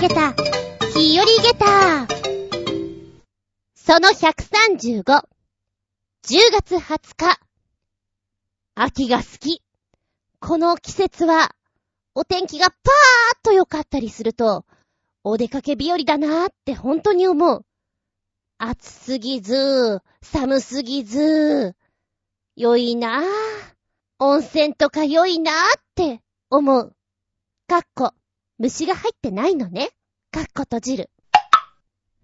げた、日和げた。その135、10月20日。秋が好き。この季節は、お天気がパーッと良かったりすると、お出かけ日和だなーって本当に思う。暑すぎず、寒すぎず、良いなぁ。温泉とか良いなぁって思う。かっこ、虫が入ってないのね。かっこ閉じる。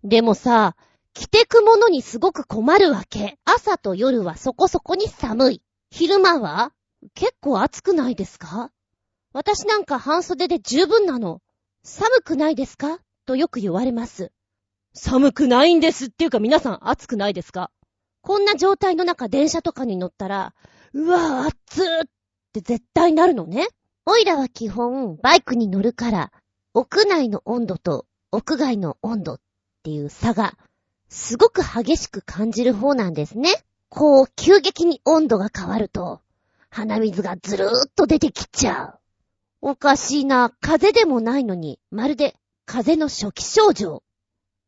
でもさ、着てくものにすごく困るわけ。朝と夜はそこそこに寒い。昼間は結構暑くないですか？私なんか半袖で十分なの。寒くないですか？とよく言われます。寒くないんですっていうか皆さん暑くないですか？こんな状態の中電車とかに乗ったら、うわぁ、暑って絶対なるのね。おいらは基本バイクに乗るから、屋内の温度と屋外の温度っていう差が、すごく激しく感じる方なんですね。こう、急激に温度が変わると、鼻水がずるーっと出てきちゃう。おかしいな、風邪でもないのに、まるで風邪の初期症状。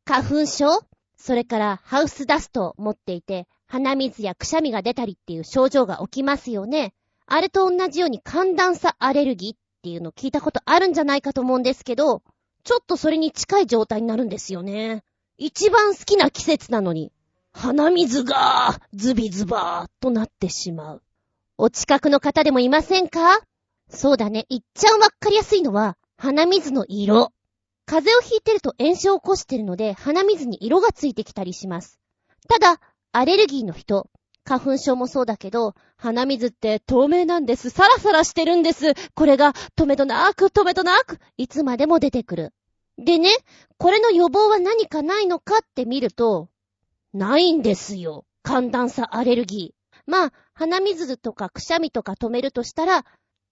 花粉症？それからハウスダストを持っていて、鼻水やくしゃみが出たりっていう症状が起きますよね。あれと同じように寒暖差アレルギーっていうの聞いたことあるんじゃないかと思うんですけど、ちょっとそれに近い状態になるんですよね。一番好きな季節なのに、鼻水がズビズバーとなってしまう。お近くの方でもいませんか？そうだね。いっちゃんわかりやすいのは、鼻水の色。風邪をひいてると炎症を起こしてるので、鼻水に色がついてきたりします。ただ、アレルギーの人、花粉症もそうだけど、鼻水って透明なんです。サラサラしてるんです。これが、止めどなく、止めどなく、いつまでも出てくる。でね、これの予防は何かないのかって見ると、ないんですよ。寒暖差アレルギー。まあ、鼻水とかくしゃみとか止めるとしたら、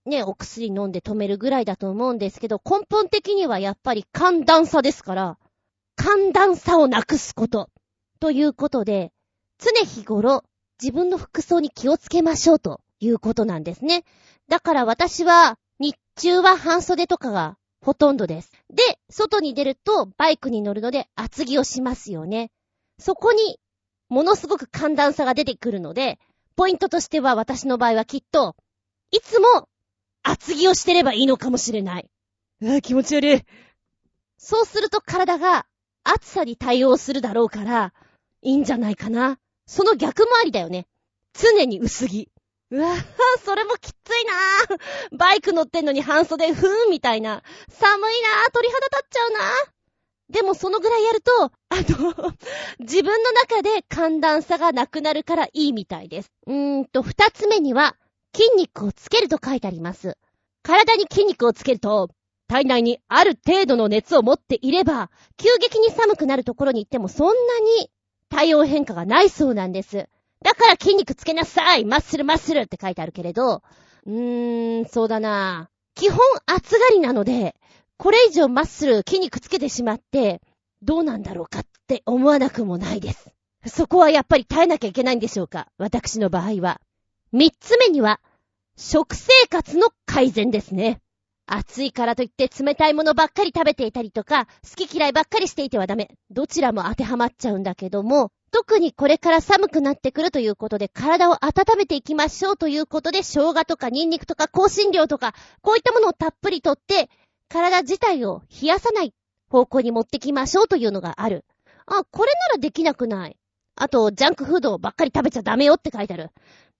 ね、お薬飲んで止めるぐらいだと思うんですけど、根本的にはやっぱり寒暖差ですから、寒暖差をなくすこと。ということで、常日頃、自分の服装に気をつけましょうということなんですね。だから私は、日中は半袖とかがほとんどです。で、外に出るとバイクに乗るので厚着をしますよね。そこに、ものすごく寒暖差が出てくるので、ポイントとしては私の場合はきっと、いつも厚着をしてればいいのかもしれない。うわ、気持ち悪い。そうすると体が暑さに対応するだろうから、いいんじゃないかな。その逆もありだよね。常に薄着。うわぁ、それもきついなぁ。バイク乗ってんのに半袖ふーんみたいな。寒いなぁ、鳥肌立っちゃうなぁ。でもそのぐらいやると、あの、自分の中で寒暖差がなくなるからいいみたいです。うーんと、二つ目には、筋肉をつけると書いてあります。体に筋肉をつけると、体内にある程度の熱を持っていれば、急激に寒くなるところに行ってもそんなに体温変化がないそうなんです。だから筋肉つけなさいマッスルマッスルって書いてあるけれど、うーん、そうだな基本暑がりなので、これ以上マッスル筋肉つけてしまって、どうなんだろうかって思わなくもないです。そこはやっぱり耐えなきゃいけないんでしょうか私の場合は。三つ目には、食生活の改善ですね。暑いからといって冷たいものばっかり食べていたりとか、好き嫌いばっかりしていてはダメ。どちらも当てはまっちゃうんだけども、特にこれから寒くなってくるということで、体を温めていきましょうということで、生姜とかニンニクとか香辛料とか、こういったものをたっぷりとって、体自体を冷やさない方向に持ってきましょうというのがある。あ、これならできなくない。あと、ジャンクフードばっかり食べちゃダメよって書いてある。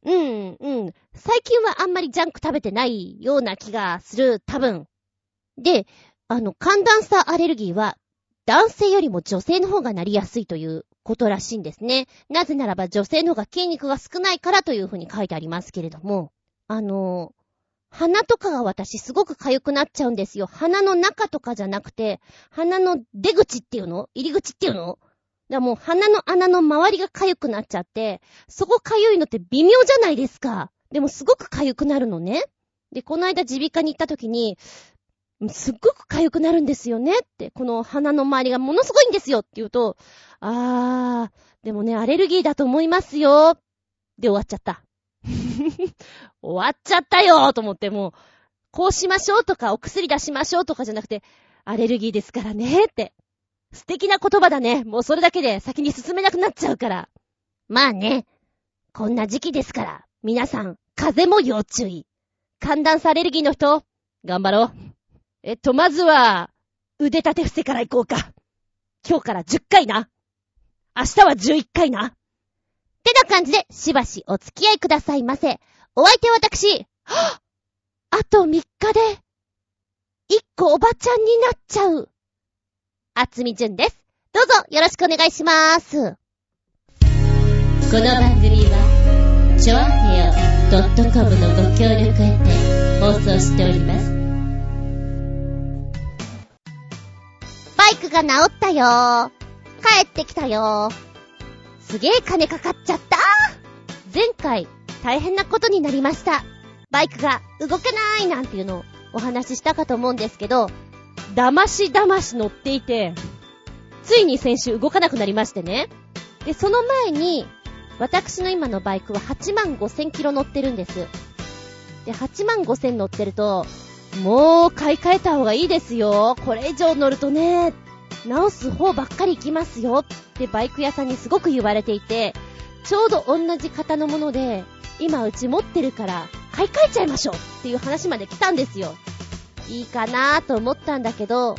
うん、うん。最近はあんまりジャンク食べてないような気がする、多分。で、あの、寒暖差アレルギーは、男性よりも女性の方がなりやすいということらしいんですね。なぜならば女性の方が筋肉が少ないからというふうに書いてありますけれども、あの、鼻とかが私すごく痒くなっちゃうんですよ。鼻の中とかじゃなくて、鼻の出口っていうの？入り口っていうの？だもう鼻の穴の周りが痒くなっちゃって、そこ痒いのって微妙じゃないですか。でもすごく痒くなるのね。で、この間耳鼻科に行った時に、すっごく痒くなるんですよねって、この鼻の周りがものすごいんですよって言うと、あー、でもね、アレルギーだと思いますよ。で終わっちゃった。終わっちゃったよと思ってもう、こうしましょうとか、お薬出しましょうとかじゃなくて、アレルギーですからね、って。素敵な言葉だね。もうそれだけで先に進めなくなっちゃうから。まあね。こんな時期ですから、皆さん、風邪も要注意。寒暖差アレルギーの人、頑張ろう。えっと、まずは、腕立て伏せから行こうか。今日から10回な。明日は11回な。ってな感じで、しばしお付き合いくださいませ。お相手は私、はあと3日で、1個おばちゃんになっちゃう。あつみじゅんです。どうぞよろしくお願いしまーす。この番組は、ちょあへよ .com のご協力へて放送しております。バイクが治ったよー。帰ってきたよー。すげえ金かかっちゃった前回、大変なことになりました。バイクが動けないなんていうのをお話ししたかと思うんですけど、騙し騙し乗っていて、ついに先週動かなくなりましてね。で、その前に、私の今のバイクは8万5千キロ乗ってるんです。で、8万5千乗ってると、もう買い替えた方がいいですよ。これ以上乗るとね、直す方ばっかり行きますよってバイク屋さんにすごく言われていて、ちょうど同じ型のもので、今うち持ってるから買い替えちゃいましょうっていう話まで来たんですよ。いいかなぁと思ったんだけど、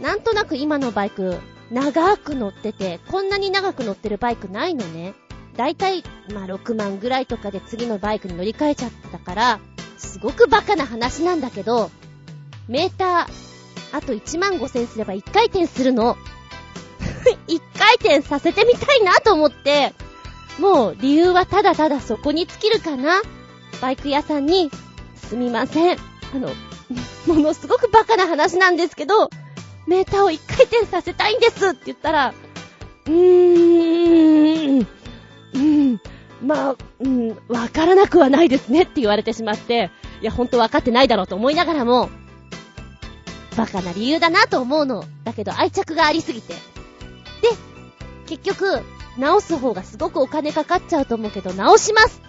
なんとなく今のバイク、長く乗ってて、こんなに長く乗ってるバイクないのね。だいたい、まあ、6万ぐらいとかで次のバイクに乗り換えちゃったから、すごくバカな話なんだけど、メーターあと1万5千すれば1回転するの。1回転させてみたいなと思って、もう理由はただただそこに尽きるかな。バイク屋さんに、すみません。あの、ものすごくバカな話なんですけど、メーターを1回転させたいんですって言ったら、うーん、うん、まあ、うん、わからなくはないですねって言われてしまって、いや、ほんとわかってないだろうと思いながらも、バカな理由だなと思うの。だけど愛着がありすぎて。で、結局、直す方がすごくお金かかっちゃうと思うけど、直します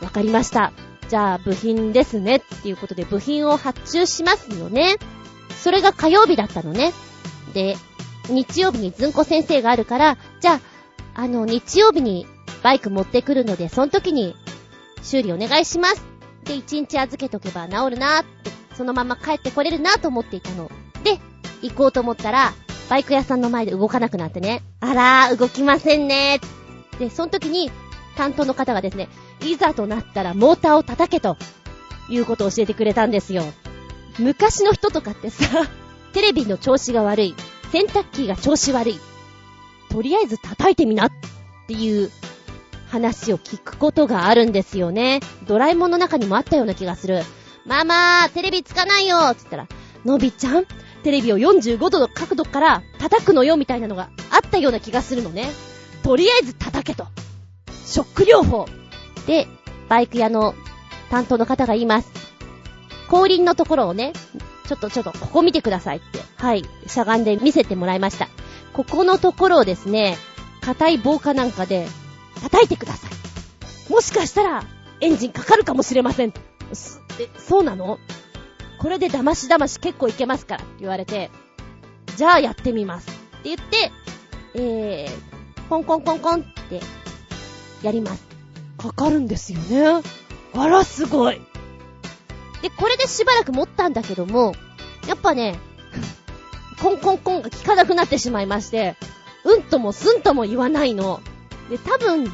わかりました。じゃあ、部品ですね。っていうことで、部品を発注しますよね。それが火曜日だったのね。で、日曜日にずんこ先生があるから、じゃあ、あの、日曜日にバイク持ってくるので、その時に修理お願いします。で、1日預けとけば治るなってそのまま帰ってこれるなと思っていたの。で、行こうと思ったら、バイク屋さんの前で動かなくなってね。あらー、動きませんねで、その時に、担当の方がですね、いざとなったらモーターを叩けと、いうことを教えてくれたんですよ。昔の人とかってさ、テレビの調子が悪い、洗濯機が調子悪い、とりあえず叩いてみなっていう話を聞くことがあるんですよね。ドラえもんの中にもあったような気がする。ママテレビつかないよつったら、のびちゃんテレビを45度の角度から叩くのよみたいなのがあったような気がするのね。とりあえず叩けと。ショック療法。で、バイク屋の担当の方が言います。後輪のところをね、ちょっとちょっとここ見てくださいって。はい。しゃがんで見せてもらいました。ここのところをですね、硬い棒かなんかで叩いてください。もしかしたらエンジンかかるかもしれません。え、そうなの？これで騙し騙し結構いけますからって言われて、じゃあやってみますって言って、えー、コンコンコンコンってやります。かかるんですよね。あら、すごい。で、これでしばらく持ったんだけども、やっぱね、コンコンコンが効かなくなってしまいまして、うんともすんとも言わないの。で、多分、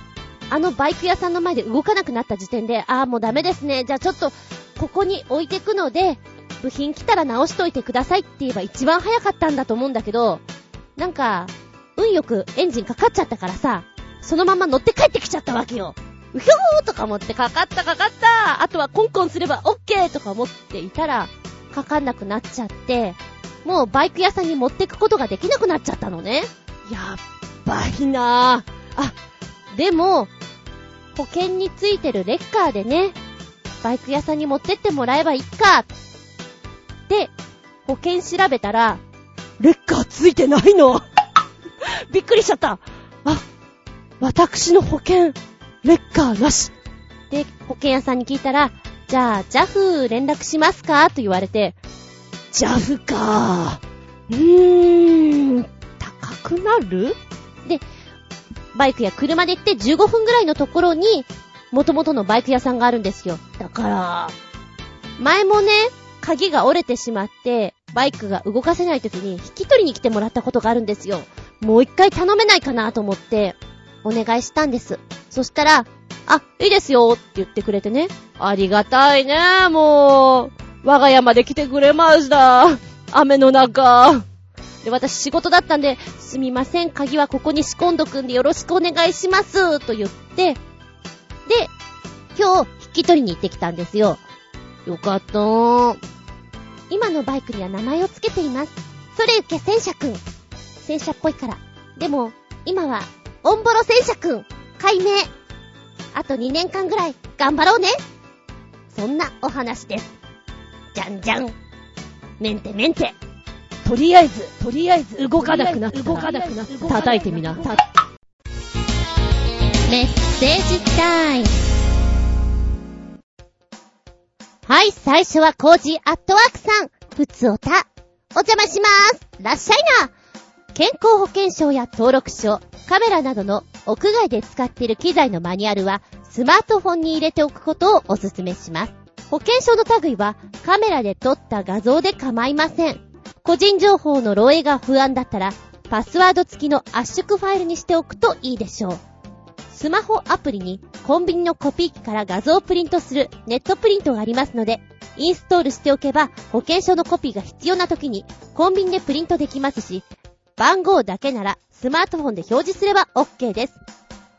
あのバイク屋さんの前で動かなくなった時点で、ああ、もうダメですね。じゃあちょっと、ここに置いてくので、部品来たら直しといてくださいって言えば一番早かったんだと思うんだけど、なんか、運よくエンジンかかっちゃったからさ、そのまま乗って帰ってきちゃったわけよ。うひょーとか思ってかかったかかったあとはコンコンすればオッケーとか思っていたら、かかんなくなっちゃって、もうバイク屋さんに持ってくことができなくなっちゃったのね。やっばいなぁ。あ、でも、保険についてるレッカーでね、バイク屋さんに持ってってもらえばいいか。で、保険調べたら、レッカーついてないの びっくりしちゃった。あ、私の保険、レッカーなし。で、保険屋さんに聞いたら、じゃあ、JAF 連絡しますか？と言われて、JAF かうーん、高くなる？で、バイクや車で行って15分ぐらいのところに、元々のバイク屋さんがあるんですよ。だから、前もね、鍵が折れてしまって、バイクが動かせない時に引き取りに来てもらったことがあるんですよ。もう一回頼めないかなと思って、お願いしたんです。そしたら、あ、いいですよって言ってくれてね。ありがたいね、もう。我が家まで来てくれました。雨の中。で、私仕事だったんで、すみません、鍵はここに仕込んどくんでよろしくお願いします、と言って、で、今日、引き取りに行ってきたんですよ。よかったー。今のバイクには名前を付けています。それゆけ戦車くん。戦車っぽいから。でも、今は、オンボロ戦車くん。解明。あと2年間ぐらい、頑張ろうね。そんなお話です。じゃんじゃん。メンテメンテ。とりあえず、とりあえず、動かなくなった。動かなくなった。叩いてみな。メッセージタイム。はい、最初はコージーアットワークさん。ふつおた。お邪魔しまーす。らっしゃいな。健康保険証や登録証、カメラなどの屋外で使っている機材のマニュアルは、スマートフォンに入れておくことをお勧めします。保険証の類はカメラで撮った画像で構いません。個人情報の漏洩が不安だったら、パスワード付きの圧縮ファイルにしておくといいでしょう。スマホアプリにコンビニのコピー機から画像をプリントするネットプリントがありますので、インストールしておけば保険証のコピーが必要な時にコンビニでプリントできますし、番号だけならスマートフォンで表示すれば OK です。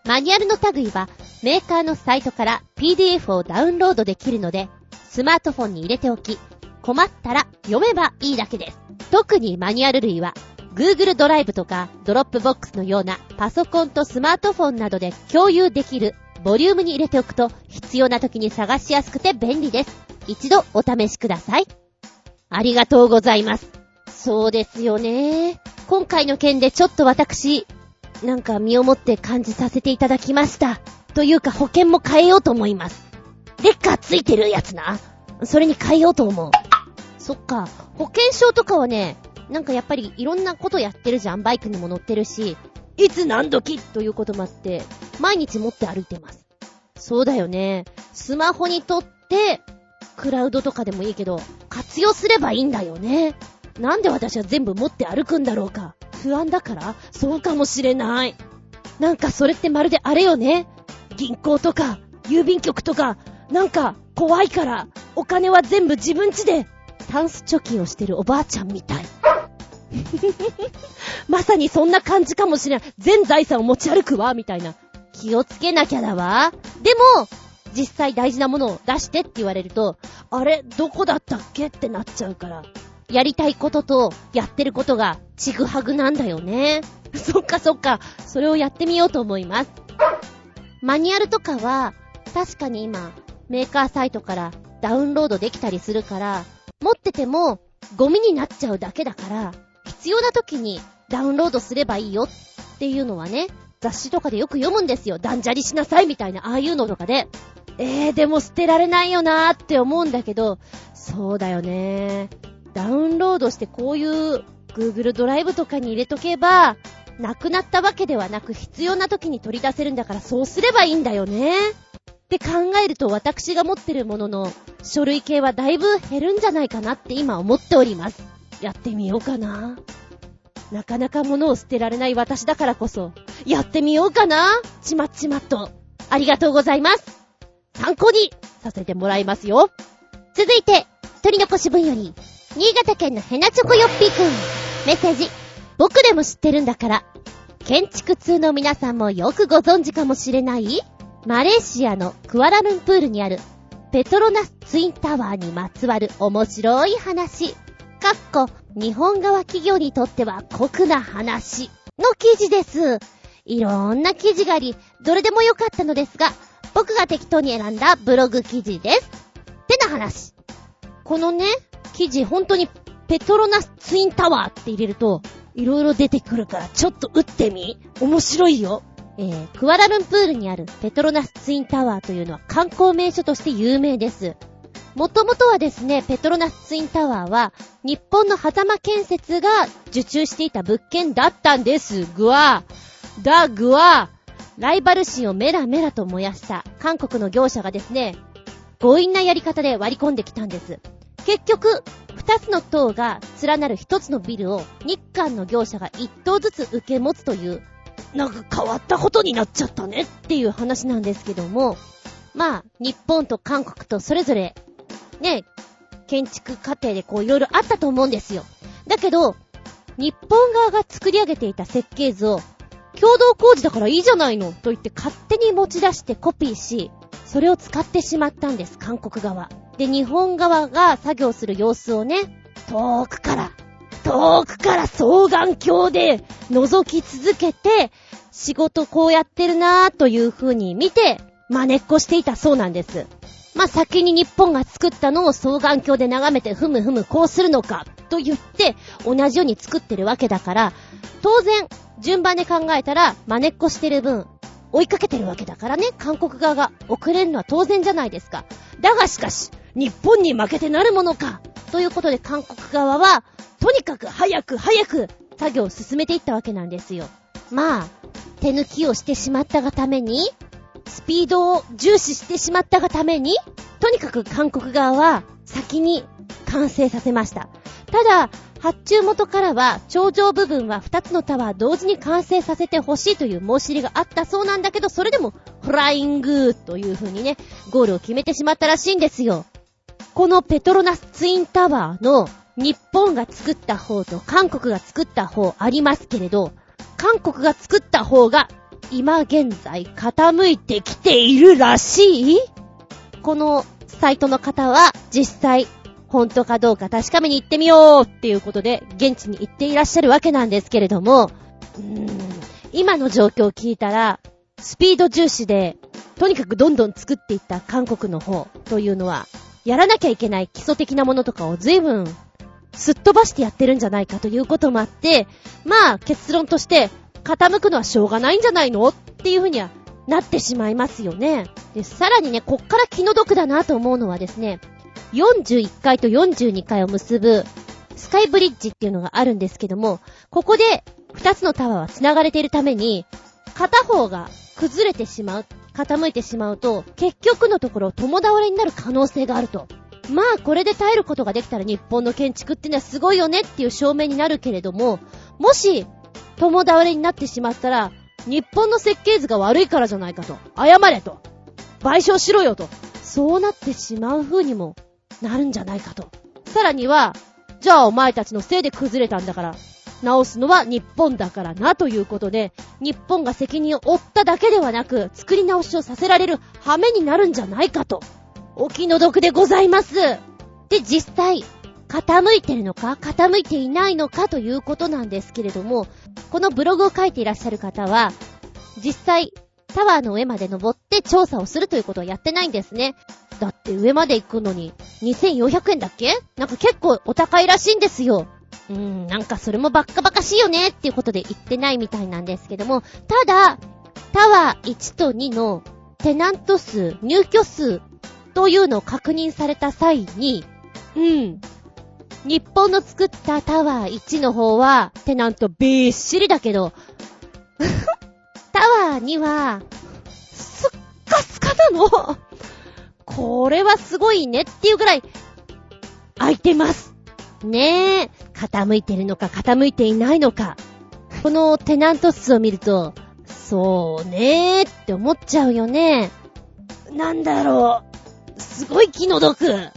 マニュアルの類はメーカーのサイトから PDF をダウンロードできるので、スマートフォンに入れておき、困ったら読めばいいだけです。特にマニュアル類は、Google ドライブとかドロップボックスのようなパソコンとスマートフォンなどで共有できるボリュームに入れておくと必要な時に探しやすくて便利です。一度お試しください。ありがとうございます。そうですよね。今回の件でちょっと私、なんか身をもって感じさせていただきました。というか保険も変えようと思います。レッカーついてるやつな。それに変えようと思う。そっか。保険証とかはね、なんかやっぱりいろんなことやってるじゃん。バイクにも乗ってるし、いつ何時？ということもあって、毎日持って歩いてます。そうだよね。スマホにとって、クラウドとかでもいいけど、活用すればいいんだよね。なんで私は全部持って歩くんだろうか。不安だから？そうかもしれない。なんかそれってまるであれよね。銀行とか、郵便局とか、なんか、怖いから、お金は全部自分家で、タンス貯金をしてるおばあちゃんみたい。まさにそんな感じかもしれない。全財産を持ち歩くわ、みたいな。気をつけなきゃだわ。でも、実際大事なものを出してって言われると、あれ、どこだったっけ？ってなっちゃうから。やりたいこととやってることがちぐはぐなんだよね。そっかそっか。それをやってみようと思います。マニュアルとかは、確かに今、メーカーサイトからダウンロードできたりするから、持っててもゴミになっちゃうだけだから、必要な時にダウンロードすればいいよっていうのはね、雑誌とかでよく読むんですよ。断捨離しなさいみたいな、ああいうのとかで。えー、でも捨てられないよなーって思うんだけど、そうだよねダウンロードしてこういう Google ドライブとかに入れとけば、なくなったわけではなく必要な時に取り出せるんだからそうすればいいんだよね。って考えると私が持ってるものの書類系はだいぶ減るんじゃないかなって今思っております。やってみようかな。なかなか物を捨てられない私だからこそ、やってみようかな。ちまっちまっと。ありがとうございます。参考にさせてもらいますよ。続いて、取り残し分より、新潟県のヘナチョコヨッピーくん。メッセージ。僕でも知ってるんだから。建築通の皆さんもよくご存知かもしれないマレーシアのクアラルンプールにあるペトロナスツインタワーにまつわる面白い話。かっこ、日本側企業にとっては酷な話の記事です。いろんな記事があり、どれでもよかったのですが、僕が適当に選んだブログ記事です。ってな話。このね、記事本当にペトロナスツインタワーって入れると、いろいろ出てくるからちょっと打ってみ？面白いよ。えー、クアラルンプールにあるペトロナスツインタワーというのは観光名所として有名です。もともとはですね、ペトロナスツインタワーは、日本の狭間建設が受注していた物件だったんですが、だが、ライバル心をメラメラと燃やした韓国の業者がですね、強引なやり方で割り込んできたんです。結局、二つの塔が連なる一つのビルを日韓の業者が一棟ずつ受け持つという、なんか変わったことになっちゃったねっていう話なんですけども、まあ、日本と韓国とそれぞれ、ね、建築過程でこういろいろあったと思うんですよ。だけど、日本側が作り上げていた設計図を、共同工事だからいいじゃないのと言って勝手に持ち出してコピーし、それを使ってしまったんです、韓国側。で、日本側が作業する様子をね、遠くから、遠くから双眼鏡で覗き続けて、仕事こうやってるなぁという風に見て、真似っこしていたそうなんです。まあ、先に日本が作ったのを双眼鏡で眺めてふむふむこうするのか、と言って、同じように作ってるわけだから、当然、順番で考えたら、真似っこしてる分、追いかけてるわけだからね、韓国側が遅れるのは当然じゃないですか。だがしかし、日本に負けてなるものか。ということで韓国側は、とにかく早く早く作業を進めていったわけなんですよ。まあ、手抜きをしてしまったがために、スピードを重視してしまったがために、とにかく韓国側は先に完成させました。ただ、発注元からは、頂上部分は2つのタワー同時に完成させてほしいという申し入れがあったそうなんだけど、それでも、フライングという風にね、ゴールを決めてしまったらしいんですよ。このペトロナスツインタワーの日本が作った方と韓国が作った方ありますけれど、韓国が作った方が今現在傾いてきているらしい？このサイトの方は実際本当かどうか確かめに行ってみようっていうことで現地に行っていらっしゃるわけなんですけれども、うーん、今の状況を聞いたらスピード重視でとにかくどんどん作っていった韓国の方というのはやらなきゃいけない基礎的なものとかを随分すっ飛ばしてやってるんじゃないかということもあって、まあ結論として傾くのはしょうがないんじゃないのっていうふうにはなってしまいますよね。で、さらにね、こっから気の毒だなと思うのはですね、41階と42階を結ぶスカイブリッジっていうのがあるんですけども、ここで2つのタワーは繋がれているために、片方が崩れてしまう、傾いてしまうと、結局のところ共倒れになる可能性があると。まあ、これで耐えることができたら日本の建築ってのはすごいよねっていう証明になるけれども、もし、共倒れになってしまったら、日本の設計図が悪いからじゃないかと。謝れと。賠償しろよと。そうなってしまう風にもなるんじゃないかと。さらには、じゃあお前たちのせいで崩れたんだから、直すのは日本だからなということで、日本が責任を負っただけではなく、作り直しをさせられる羽目になるんじゃないかと。お気の毒でございます。で、実際、傾いてるのか傾いていないのかということなんですけれども、このブログを書いていらっしゃる方は、実際、タワーの上まで登って調査をするということはやってないんですね。だって上まで行くのに2400円だっけ？なんか結構お高いらしいんですよ。うん、なんかそれもバッカバカしいよねっていうことで言ってないみたいなんですけども、ただ、タワー1と2のテナント数、入居数というのを確認された際に、うん、日本の作ったタワー1の方は、テナントびっしりだけど、タワー2は、すっかすかなの。これはすごいねっていうぐらい、空いてます。ねえ、傾いてるのか傾いていないのか。このテナント室を見ると、そうねえって思っちゃうよね。なんだろう。すごい気の毒。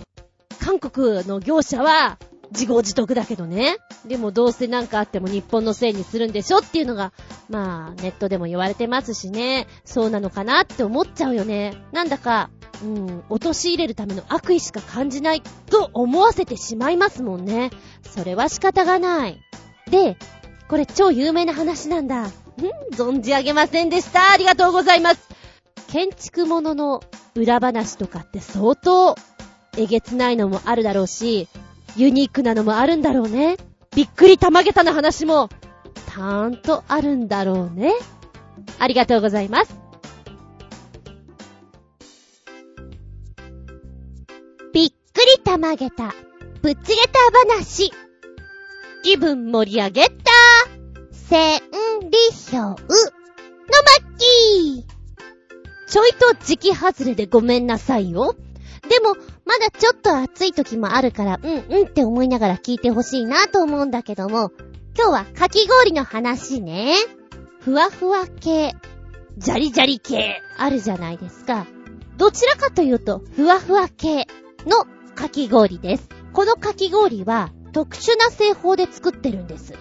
韓国の業者は、自業自得だけどね。でもどうせなんかあっても日本のせいにするんでしょっていうのが、まあ、ネットでも言われてますしね。そうなのかなって思っちゃうよね。なんだか、うん、陥れるための悪意しか感じないと思わせてしまいますもんね。それは仕方がない。で、これ超有名な話なんだ。ん存じ上げませんでした。ありがとうございます。建築物の裏話とかって相当えげつないのもあるだろうし、ユニークなのもあるんだろうね。びっくりたまげたな話も、たーんとあるんだろうね。ありがとうございます。びっくりたまげた、ぶっちげた話。気分盛り上げた、千里表、のまっきー。ちょいと時期外れでごめんなさいよ。でも、まだちょっと暑い時もあるから、うんうんって思いながら聞いてほしいなと思うんだけども、今日はかき氷の話ね。ふわふわ系、ジャリジャリ系、あるじゃないですか。どちらかというと、ふわふわ系のかき氷です。このかき氷は特殊な製法で作ってるんです。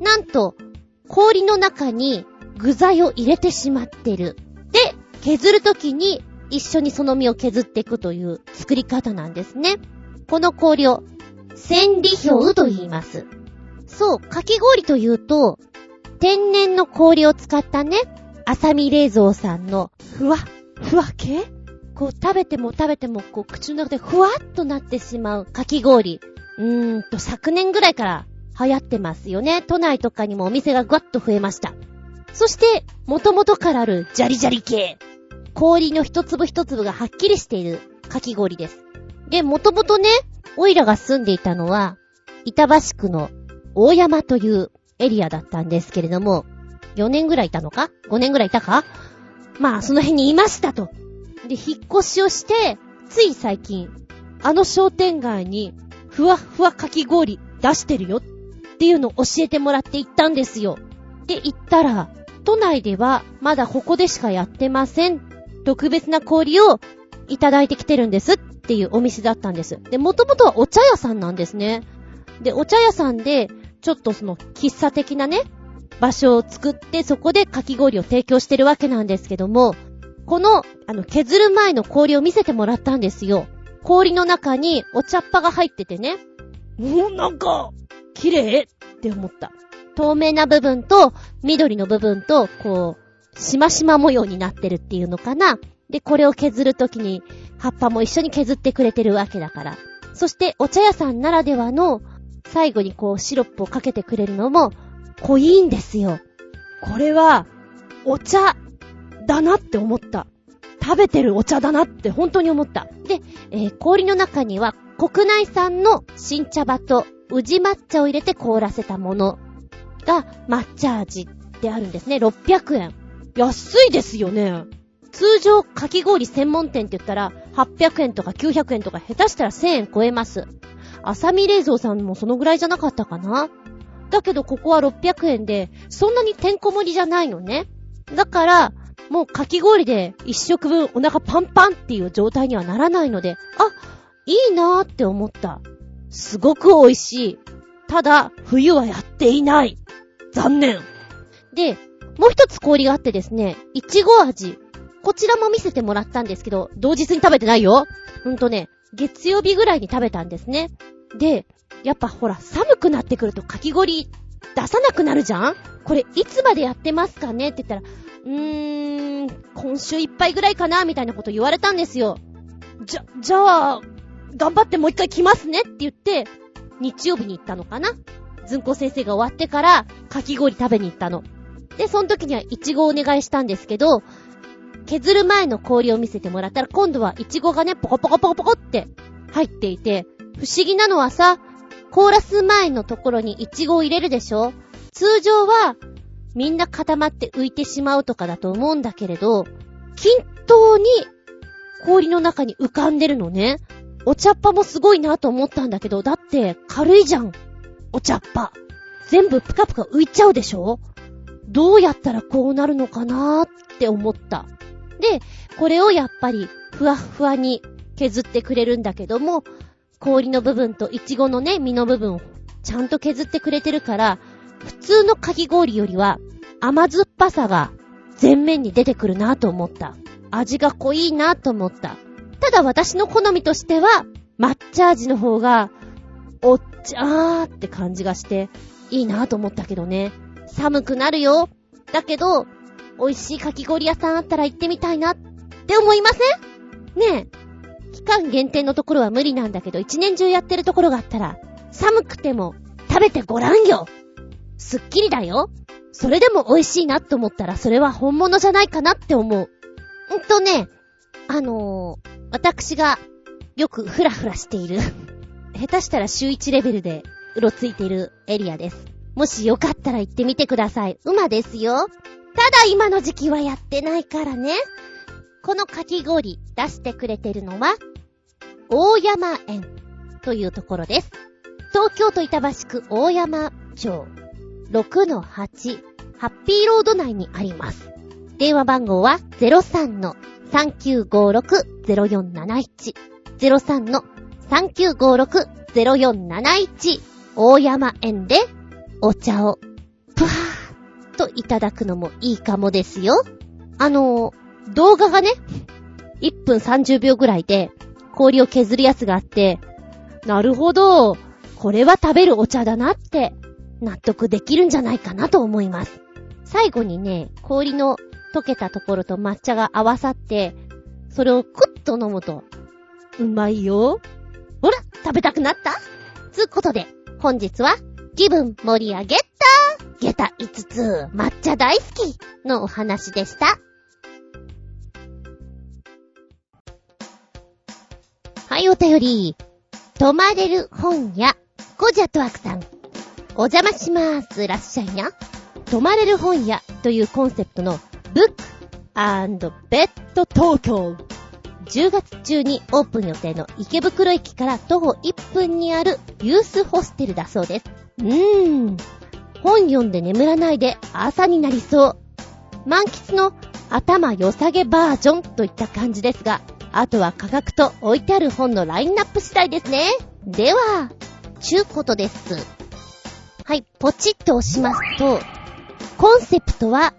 なんと、氷の中に具材を入れてしまってる。で、削るときに一緒にその実を削っていくという作り方なんですね。この氷を、千里氷と言います。そう、かき氷というと、天然の氷を使ったね、浅見冷蔵さんの、ふわ、ふわ系？こう食べても食べても、こう口の中でふわっとなってしまうかき氷。うーんと、昨年ぐらいから流行ってますよね。都内とかにもお店がぐわっと増えました。そして、元々からあるジャリジャリ系。氷の一粒一粒がはっきりしているかき氷です。で、もともとね、オイラが住んでいたのは、板橋区の大山というエリアだったんですけれども、4年ぐらいいたのか ?5 年ぐらいいたか？まあ、その辺にいましたと。で、引っ越しをして、つい最近、あの商店街に、ふわふわかき氷出してるよっていうのを教えてもらって行ったんですよ。で、行ったら、都内ではまだここでしかやってません特別な氷をいただいてきてるんですっていうお店だったんです。で、もともとはお茶屋さんなんですね。で、お茶屋さんで、ちょっとその、喫茶的なね、場所を作って、そこでかき氷を提供してるわけなんですけども、この、あの、削る前の氷を見せてもらったんですよ。氷の中にお茶っ葉が入っててね。もうなんか、綺麗って思った。透明な部分と、緑の部分と、こう、しましま模様になってるっていうのかな。で、これを削るときに、葉っぱも一緒に削ってくれてるわけだから。そして、お茶屋さんならではの、最後にこう、シロップをかけてくれるのも、濃いんですよ。これは、お茶、だなって思った。食べてるお茶だなって本当に思った。で、えー、氷の中には、国内産の新茶葉と宇治抹茶を入れて凍らせたものが抹茶味であるんですね。600円。安いですよね。通常、かき氷専門店って言ったら、800円とか900円とか下手したら1000円超えます。浅見冷蔵さんもそのぐらいじゃなかったかなだけどここは600円で、そんなにてんこ盛りじゃないのね。だから、もうかき氷で一食分お腹パンパンっていう状態にはならないので、あ、いいなーって思った。すごく美味しい。ただ、冬はやっていない。残念。で、もう一つ氷があってですね、いちご味。こちらも見せてもらったんですけど、同日に食べてないよ。ほんとね、月曜日ぐらいに食べたんですね。で、やっぱほら、寒くなってくるとかき氷出さなくなるじゃん？これいつまでやってますかね？って言ったら、うーん、今週いっぱいぐらいかなみたいなこと言われたんですよ。じゃ、じゃあ、頑張ってもう一回来ますね？って言って、日曜日に行ったのかな？ずんこ先生が終わってから、かき氷食べに行ったの。で、その時にはイチゴをお願いしたんですけど、削る前の氷を見せてもらったら、今度はイチゴがね、ポコポコポコポコって入っていて、不思議なのはさ、凍らす前のところにイチゴを入れるでしょ？通常は、みんな固まって浮いてしまうとかだと思うんだけれど、均等に氷の中に浮かんでるのね。お茶っ葉もすごいなと思ったんだけど、だって軽いじゃん。お茶っ葉。全部プカプカ浮いちゃうでしょ？どうやったらこうなるのかなーって思った。で、これをやっぱりふわふわに削ってくれるんだけども、氷の部分とイチゴのね、実の部分をちゃんと削ってくれてるから、普通のかき氷よりは甘酸っぱさが前面に出てくるなと思った。味が濃いなと思った。ただ私の好みとしては、抹茶味の方が、おっちゃーって感じがして、いいなと思ったけどね。寒くなるよ。だけど、美味しいかき氷屋さんあったら行ってみたいなって思いません？ねえ。期間限定のところは無理なんだけど、一年中やってるところがあったら、寒くても食べてごらんよ。すっきりだよ。それでも美味しいなって思ったら、それは本物じゃないかなって思う。んとね、あのー、私がよくフラフラしている。下手したら週1レベルでうろついているエリアです。もしよかったら行ってみてください。馬ですよ。ただ今の時期はやってないからね。このかき氷出してくれてるのは、大山園というところです。東京都板橋区大山町6-8ハッピーロード内にあります。電話番号は03-3956-0471 03-3956-0471大山園でお茶をぷはーっといただくのもいいかもですよ。あの、動画がね、1分30秒ぐらいで氷を削るやつがあって、なるほど、これは食べるお茶だなって納得できるんじゃないかなと思います。最後にね、氷の溶けたところと抹茶が合わさって、それをクッと飲むと、うまいよ。ほら、食べたくなったつうことで、本日は、気分盛り上げた下駄5つ、抹茶大好きのお話でした。はい、お便り。泊まれる本屋、コジャトワクさん。お邪魔しまーす。らっしゃいな。泊まれる本屋というコンセプトのブックベッド東京。10月中にオープン予定の池袋駅から徒歩1分にあるユースホステルだそうです。うーん。本読んで眠らないで朝になりそう。満喫の頭良さげバージョンといった感じですが、あとは価格と置いてある本のラインナップ次第ですね。では、ちゅうことです。はい、ポチッと押しますと、コンセプトは、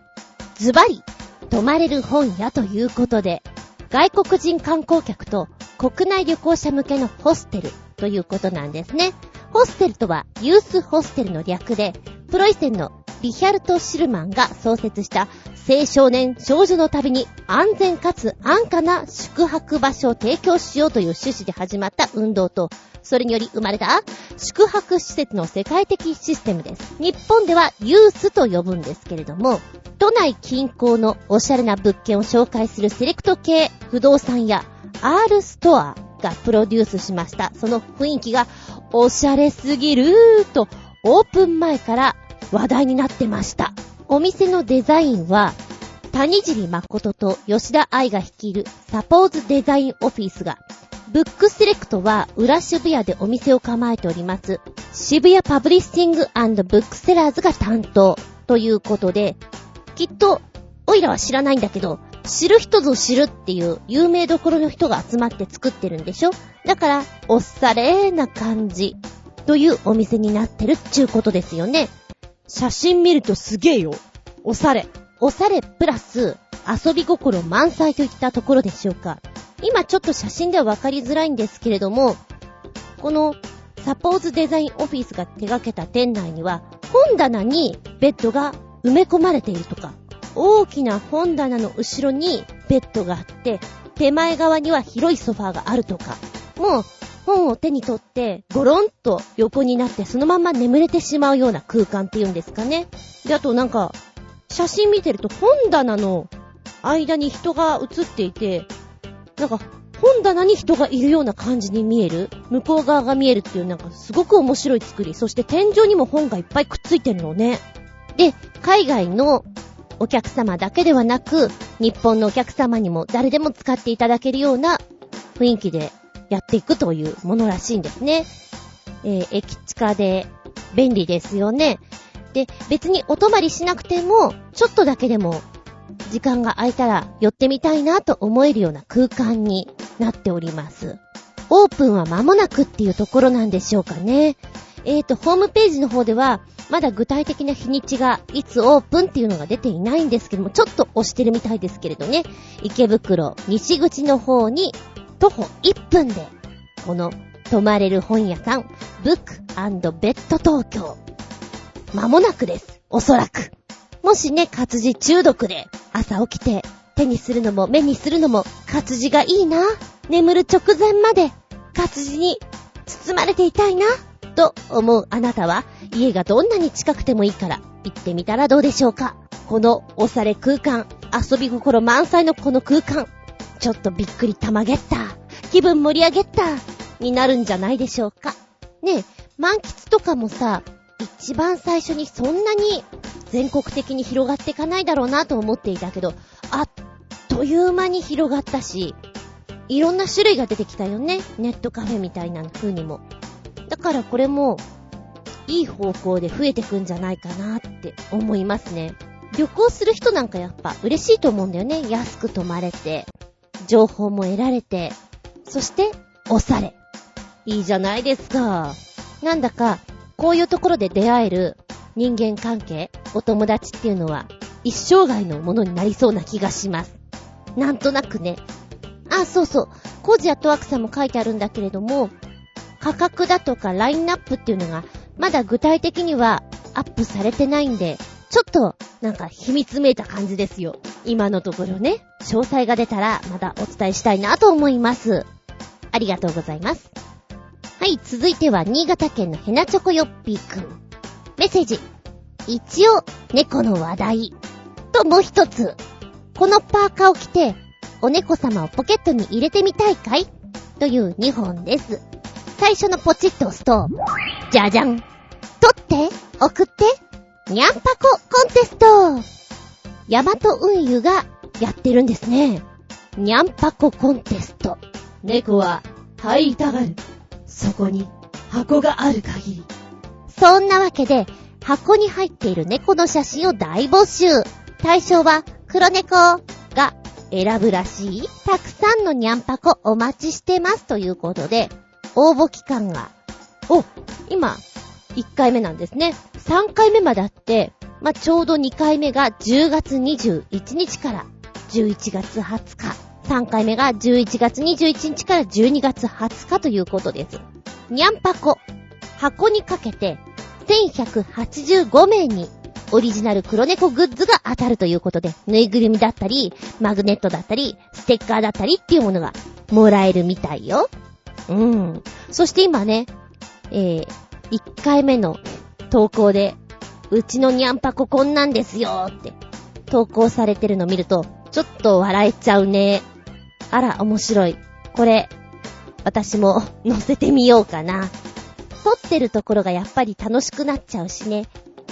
ズバリ、泊まれる本屋ということで、外国人観光客と国内旅行者向けのホステルということなんですね。ホステルとはユースホステルの略で、プロイセンのリヒャルト・シルマンが創設した青少年少女の旅に安全かつ安価な宿泊場所を提供しようという趣旨で始まった運動と、それにより生まれた宿泊施設の世界的システムです。日本ではユースと呼ぶんですけれども、都内近郊のおしゃれな物件を紹介するセレクト系不動産や R ストアがプロデュースしました。その雰囲気がおしゃれすぎるーとオープン前から話題になってました。お店のデザインは、谷尻誠と吉田愛が率いるサポーズデザインオフィスが、ブックセレクトは裏渋谷でお店を構えております、渋谷パブリッシングブックセラーズが担当ということで、きっと、おいらは知らないんだけど、知る人ぞ知るっていう有名どころの人が集まって作ってるんでしょ？だから、おっされーな感じというお店になってるっちゅうことですよね。写真見るとすげえよ。おされ。おされプラス遊び心満載といったところでしょうか。今ちょっと写真ではわかりづらいんですけれども、このサポーズデザインオフィスが手掛けた店内には本棚にベッドが埋め込まれているとか、大きな本棚の後ろにベッドがあって、手前側には広いソファーがあるとか、もう本を手に取って、ゴロンと横になってそのまま眠れてしまうような空間っていうんですかね。で、あとなんか、写真見てると本棚の間に人が写っていて、なんか本棚に人がいるような感じに見える？向こう側が見えるっていうなんかすごく面白い作り。そして天井にも本がいっぱいくっついてるのね。で、海外のお客様だけではなく、日本のお客様にも誰でも使っていただけるような雰囲気でやっていくというものらしいんですね。えー、駅地下で便利ですよね。で、別にお泊まりしなくても、ちょっとだけでも、時間が空いたら寄ってみたいなと思えるような空間になっております。オープンは間もなくっていうところなんでしょうかね。えーと、ホームページの方では、まだ具体的な日にちが、いつオープンっていうのが出ていないんですけども、ちょっと押してるみたいですけれどね。池袋西口の方に徒歩1分で、この泊まれる本屋さん、ブックベッド東京。まもなくです。おそらく。もしね、活字中毒で、朝起きて、手にするのも目にするのも活字がいいな。眠る直前まで活字に包まれていたいな。と思うあなたは、家がどんなに近くてもいいから行ってみたらどうでしょうか。このおされ空間、遊び心満載のこの空間、ちょっとびっくりたまげった。気分盛り上げったになるんじゃないでしょうか。ねえ、満喫とかもさ、一番最初にそんなに全国的に広がっていかないだろうなと思っていたけど、あっという間に広がったし、いろんな種類が出てきたよね。ネットカフェみたいな風にも。だからこれも、いい方向で増えてくんじゃないかなって思いますね。旅行する人なんかやっぱ嬉しいと思うんだよね。安く泊まれて、情報も得られて、そして、押され。いいじゃないですか。なんだか、こういうところで出会える人間関係、お友達っていうのは、一生涯のものになりそうな気がします。なんとなくね。あ、そうそう。コージアットワークさんも書いてあるんだけれども、価格だとかラインナップっていうのが、まだ具体的にはアップされてないんで、ちょっと、なんか秘密めいた感じですよ。今のところね。詳細が出たら、またお伝えしたいなと思います。ありがとうございます。はい、続いては、新潟県のヘナチョコヨッピーくん。メッセージ。一応、猫の話題。と、もう一つ。このパーカーを着て、お猫様をポケットに入れてみたいかい？という2本です。最初のポチッと押すと、じゃじゃん取って送ってにゃんぱこコンテストヤマト運輸がやってるんですね。にゃんぱこコンテスト。猫は入りたがる。そこに箱がある限り。そんなわけで、箱に入っている猫の写真を大募集。対象は黒猫が選ぶらしい。たくさんのにゃんぱこお待ちしてますということで、応募期間が、お、今、1回目なんですね。3回目まであって、まあ、ちょうど2回目が10月21日から11月20日。3回目が11月21日から12月20日ということです。にゃんぱこ。箱にかけて1185名にオリジナル黒猫グッズが当たるということで、ぬいぐるみだったり、マグネットだったり、ステッカーだったりっていうものがもらえるみたいよ。うん。そして今ね、えー、1回目の投稿で、うちのニャンパコこんなんですよって投稿されてるの見ると、ちょっと笑えちゃうね。あら、面白い。これ、私も 載せてみようかな。撮ってるところがやっぱり楽しくなっちゃうしね。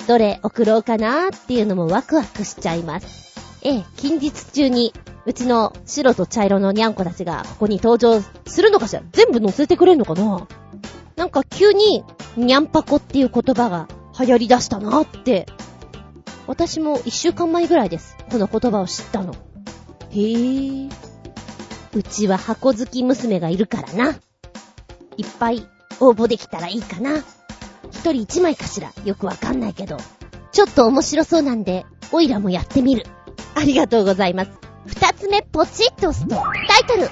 どれ送ろうかなーっていうのもワクワクしちゃいます。ええ、近日中に、うちの白と茶色のニャンコたちがここに登場するのかしら全部載せてくれんのかななんか急に、ニャンパコっていう言葉が流行り出したなーって。私も一週間前ぐらいです。この言葉を知ったの。へぇー。うちは箱好き娘がいるからな。いっぱい応募できたらいいかな。一人一枚かしらよくわかんないけど。ちょっと面白そうなんで、オイラもやってみる。ありがとうございます。二つ目、ポチッと押すと、タイトル。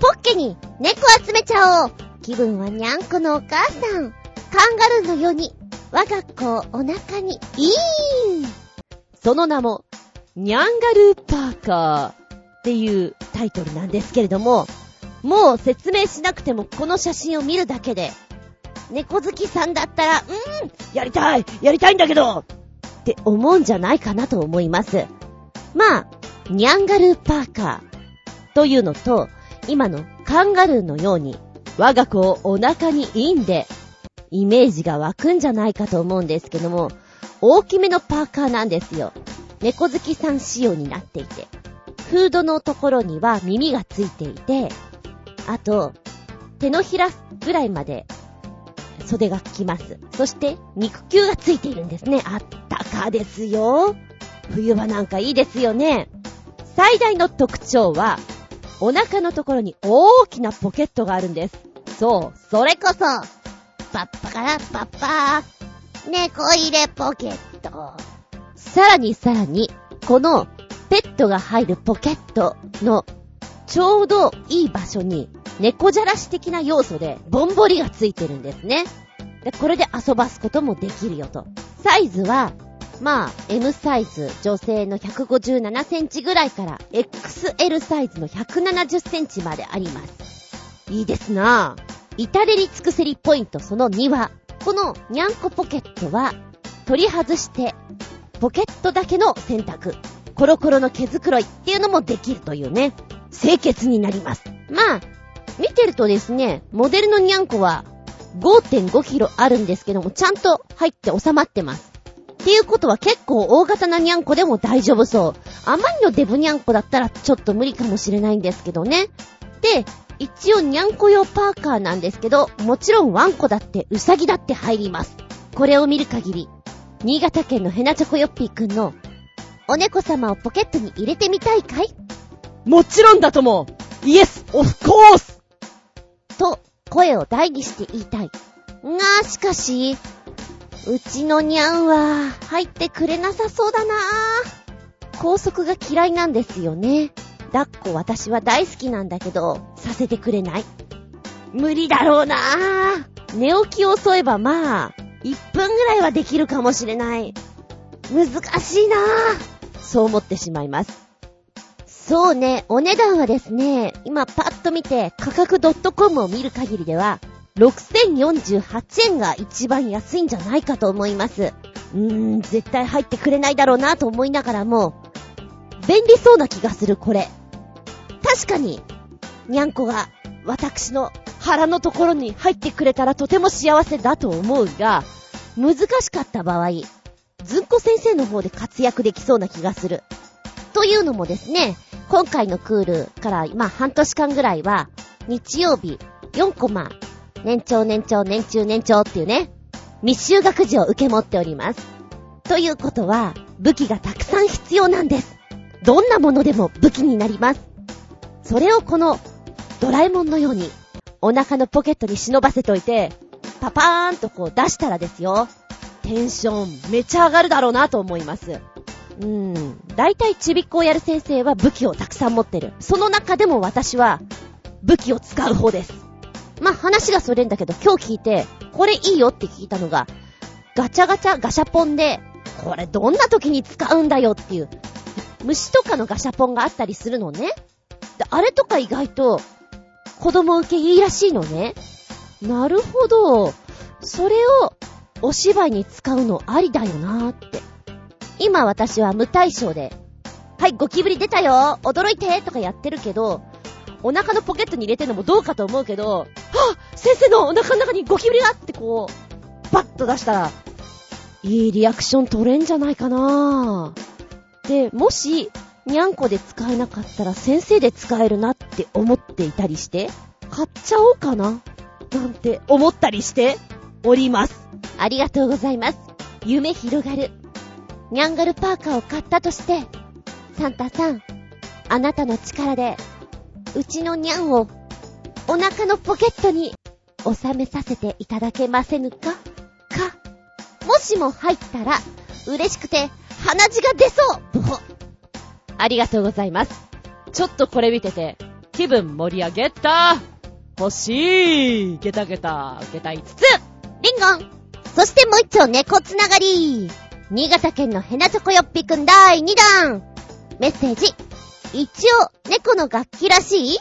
ポッケに猫集めちゃおう。気分はにゃんこのお母さん。カンガルーのように、我が子をお腹にイーン。その名も、ニャンガルーパーカーっていうタイトルなんですけれども、もう説明しなくてもこの写真を見るだけで、猫好きさんだったら、うーん、やりたいやりたいんだけどって思うんじゃないかなと思います。まあ、ニャンガルーパーカーというのと、今のカンガルーのように、我が子をお腹にインで、イメージが湧くんじゃないかと思うんですけども、大きめのパーカーなんですよ。猫好きさん仕様になっていて。フードのところには耳がついていて、あと、手のひらぐらいまで袖が効きます。そして、肉球がついているんですね。あったかですよ。冬場なんかいいですよね。最大の特徴は、お腹のところに大きなポケットがあるんです。そう、それこそ、パッパからパッパー、猫入れポケット。さらにさらに、このペットが入るポケットのちょうどいい場所に猫じゃらし的な要素でボンボリがついてるんですね。で、これで遊ばすこともできるよと。サイズは、まあ、M サイズ、女性の157センチぐらいから XL サイズの170センチまであります。いいですなぁ。至れり尽くせりポイントその2は、このにゃんこポケットは、取り外して、ポケットだけの選択。コロコロの毛づくろいっていうのもできるというね。清潔になります。まあ、見てるとですね、モデルのニャンコは5.5キロあるんですけども、ちゃんと入って収まってます。っていうことは結構大型なニャンコでも大丈夫そう。あまりのデブニャンコだったらちょっと無理かもしれないんですけどね。で、一応ニャンコ用パーカーなんですけど、もちろんワンコだってウサギだって入ります。これを見る限り、新潟県のヘナチョコヨッピーくんのお猫様をポケットに入れてみたいかい？もちろんだともイエスオフコースと、声を大にして言いたい。が、しかし、うちのにゃんは、入ってくれなさそうだなぁ。高速が嫌いなんですよね。抱っこ私は大好きなんだけど、させてくれない無理だろうなぁ。寝起きを襲えばまあ、1分ぐらいはできるかもしれない。難しいなぁ。そう思ってしまいます。そうね、お値段はですね、今パッと見て価格 .com を見る限りでは、6048円が一番安いんじゃないかと思います。うーん、絶対入ってくれないだろうなと思いながらも、便利そうな気がする、これ。確かに、にゃんこが私の腹のところに入ってくれたらとても幸せだと思うが、難しかった場合、ずんこ先生の方で活躍できそうな気がする。というのもですね、今回のクールから、まあ半年間ぐらいは、日曜日4コマ、年長年長年中年長っていうね、密集学時を受け持っております。ということは、武器がたくさん必要なんです。どんなものでも武器になります。それをこの、ドラえもんのように、お腹のポケットに忍ばせといて、パパーンとこう出したらですよ。テンションめちゃ上がるだろうなと思います。うん。大体ちびっこをやる先生は武器をたくさん持ってる。その中でも私は武器を使う方です。まあ、話がそれんだけど、今日聞いて、これいいよって聞いたのが、ガチャガチャガシャポンで、これどんな時に使うんだよっていう、虫とかのガシャポンがあったりするのね。で、あれとか意外と、子供受けいいらしいのね。なるほど。それを、お芝居に使うのありだよなーって。今私は無対象で、はい、ゴキブリ出たよ驚いてとかやってるけど、お腹のポケットに入れてるのもどうかと思うけど、はぁ先生のお腹の中にゴキブリがってこう、バッと出したら、いいリアクション取れんじゃないかなーで、もし、にゃんこで使えなかったら先生で使えるなって思っていたりして、買っちゃおうかななんて思ったりしております。ありがとうございます。夢広がる。ニャンガルパーカーを買ったとして、サンタさん、あなたの力で、うちのニャンを、お腹のポケットに、収めさせていただけませぬか？か？もしも入ったら、嬉しくて、鼻血が出そうぼありがとうございます。ちょっとこれ見てて、気分盛り上げた欲しいゲタゲタ、ゲタ5つリンゴンそしてもう一丁猫つながり。新潟県のヘナチョコヨッピくん第2弾。メッセージ。一応、猫の楽器らしい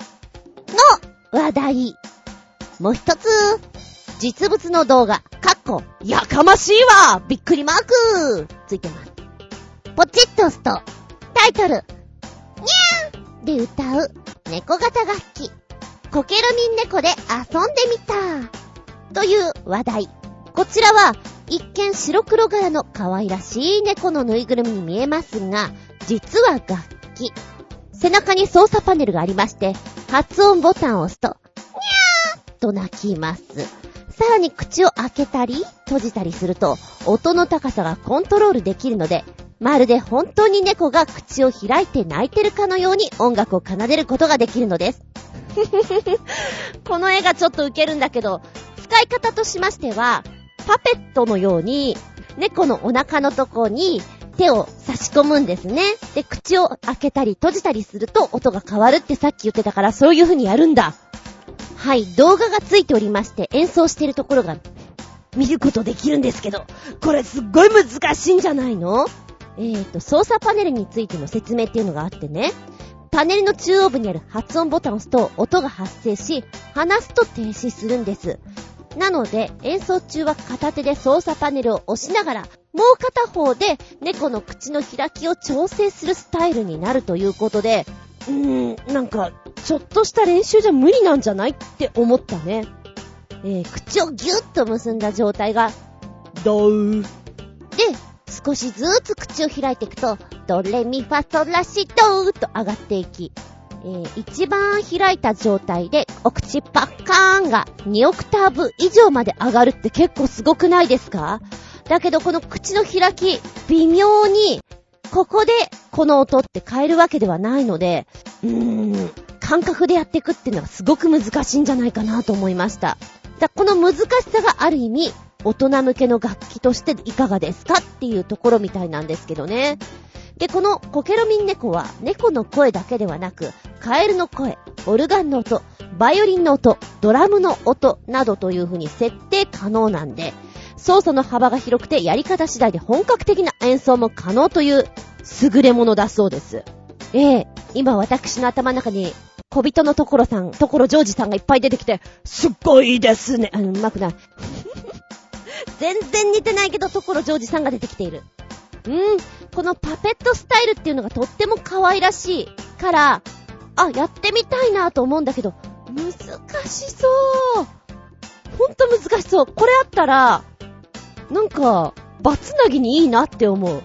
の話題。もう一つ、実物の動画、かっこ、やかましいわ。びっくりマーク。ついてます。ポチッと押すと、タイトル、にゃーんで歌う、猫型楽器、コケルミン猫で遊んでみた。という話題。こちらは、一見白黒柄の可愛らしい猫のぬいぐるみに見えますが、実は楽器。背中に操作パネルがありまして、発音ボタンを押すと、にゃーと鳴きます。さらに口を開けたり、閉じたりすると、音の高さがコントロールできるので、まるで本当に猫が口を開いて泣いてるかのように音楽を奏でることができるのです。この絵がちょっとウケるんだけど、使い方としましては、パペットのように、猫のお腹のとこに手を差し込むんですね。で、口を開けたり閉じたりすると音が変わるってさっき言ってたから、そういう風にやるんだ。はい、動画がついておりまして、演奏してるところが見ることできるんですけど、これすっごい難しいんじゃないの？えーと、操作パネルについての説明っていうのがあってね、パネルの中央部にある発音ボタンを押すと音が発生し、話すと停止するんです。なので、演奏中は片手で操作パネルを押しながら、もう片方で猫の口の開きを調整するスタイルになるということで、うーん、なんか、ちょっとした練習じゃ無理なんじゃないって思ったね。えー、口をギュッと結んだ状態が、ドウ。で、少しずつ口を開いていくと、ドレミファソラシドーと上がっていき、えー、一番開いた状態で、お口パッカーンが2オクターブ以上まで上がるって結構すごくないですか？だけどこの口の開き、微妙に、ここでこの音って変えるわけではないので、うーん、感覚でやっていくっていうのがすごく難しいんじゃないかなと思いました。だこの難しさがある意味、大人向けの楽器としていかがですかっていうところみたいなんですけどね。で、このコケロミン猫は猫の声だけではなく、カエルの声、オルガンの音、バイオリンの音、ドラムの音などという風に設定可能なんで、操作の幅が広くてやり方次第で本格的な演奏も可能という優れものだそうです。ええ今私の頭の中に小人のところさん、ところジョージさんがいっぱい出てきて、すっごいですね。あの、うまくない。全然似てないけど、ところジョージさんが出てきている。うん、このパペットスタイルっていうのがとっても可愛らしいから、あ、やってみたいなと思うんだけど、難しそう。ほんと難しそう。これあったら、なんか、バツナギにいいなって思う。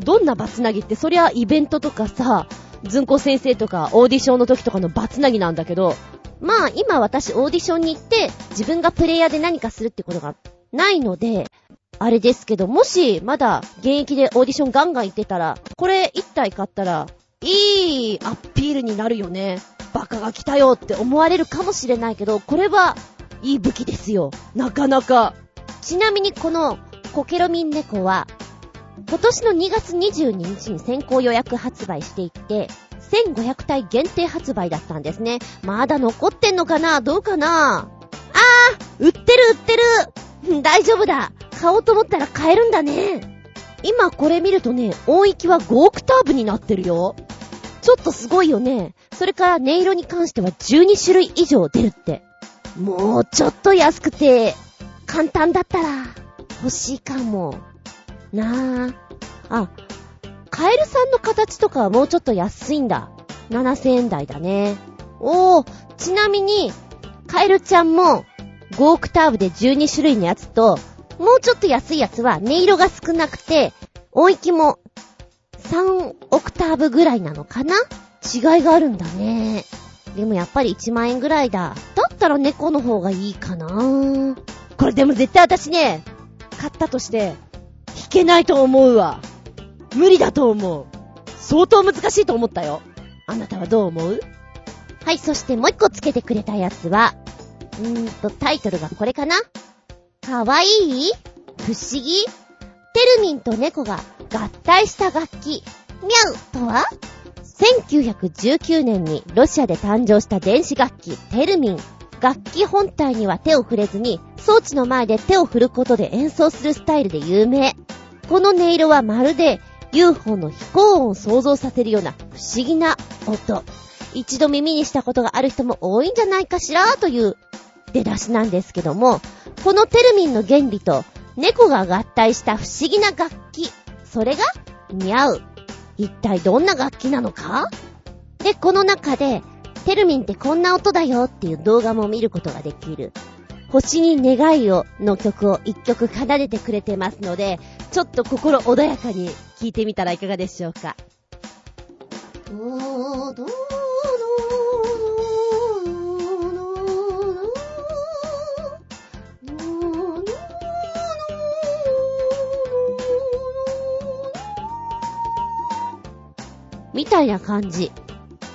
どんなバツナギって、そりゃイベントとかさ、ずんこ先生とかオーディションの時とかのバツナギなんだけど、まあ今私オーディションに行って自分がプレイヤーで何かするってことがないので、あれですけど、もしまだ現役でオーディションガンガン行ってたら、これ1体買ったら、いいアピールになるよね。バカが来たよって思われるかもしれないけど、これはいい武器ですよ。なかなか。ちなみにこのコケロミン猫は、今年の2月22日に先行予約発売していって、1500体限定発売だったんですね。まだ残ってんのかな？どうかな？あー売ってる売ってる大丈夫だ買おうと思ったら買えるんだね今これ見るとね、音域は5オクターブになってるよ。ちょっとすごいよね。それから音色に関しては12種類以上出るって。もうちょっと安くて、簡単だったら、欲しいかも。なあ。あ、カエルさんの形とかはもうちょっと安いんだ。7000円台だね。おー、ちなみに、カエルちゃんも5オクターブで12種類のやつと、もうちょっと安いやつは音色が少なくて、音域も3オクターブぐらいなのかな？違いがあるんだね。でもやっぱり1万円ぐらいだ。だったら猫の方がいいかなこれでも絶対私ね、買ったとして、弾けないと思うわ。無理だと思う。相当難しいと思ったよ。あなたはどう思う？はい、そしてもう一個つけてくれたやつは、うーんと、タイトルがこれかな？かわいい？不思議？テルミンと猫が合体した楽器、ミャウとは ?1919 年にロシアで誕生した電子楽器、テルミン。楽器本体には手を触れずに、装置の前で手を振ることで演奏するスタイルで有名。この音色はまるで UFO の飛行音を想像させるような不思議な音。一度耳にしたことがある人も多いんじゃないかしら？という出だしなんですけども、このテルミンの原理と猫が合体した不思議な楽器、それがニャウ。一体どんな楽器なのか？で、この中で、テルミンってこんな音だよっていう動画も見ることができる。星に願いをの曲を一曲奏でてくれてますので、ちょっと心穏やかに聴いてみたらいかがでしょうか？みたいな感じ。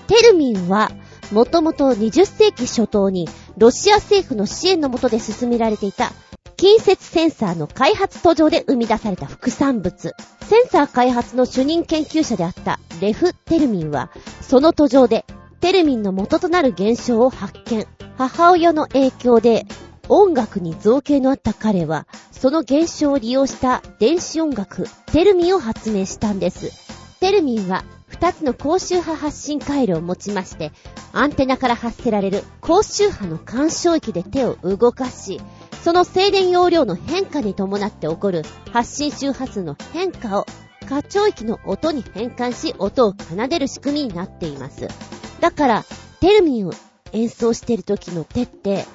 テルミンは、もともと20世紀初頭にロシア政府の支援のもとで進められていた近接センサーの開発途上で生み出された副産物。センサー開発の主任研究者であったレフ・テルミンは、その途上でテルミンの元となる現象を発見。母親の影響で音楽に造形のあった彼は、その現象を利用した電子音楽、テルミンを発明したんです。テルミンは二つの高周波発信回路を持ちまして、アンテナから発せられる高周波の干渉域で手を動かし、その静電容量の変化に伴って起こる発信周波数の変化を過聴域の音に変換し音を奏でる仕組みになっています。だから、テルミンを演奏してる時の手って、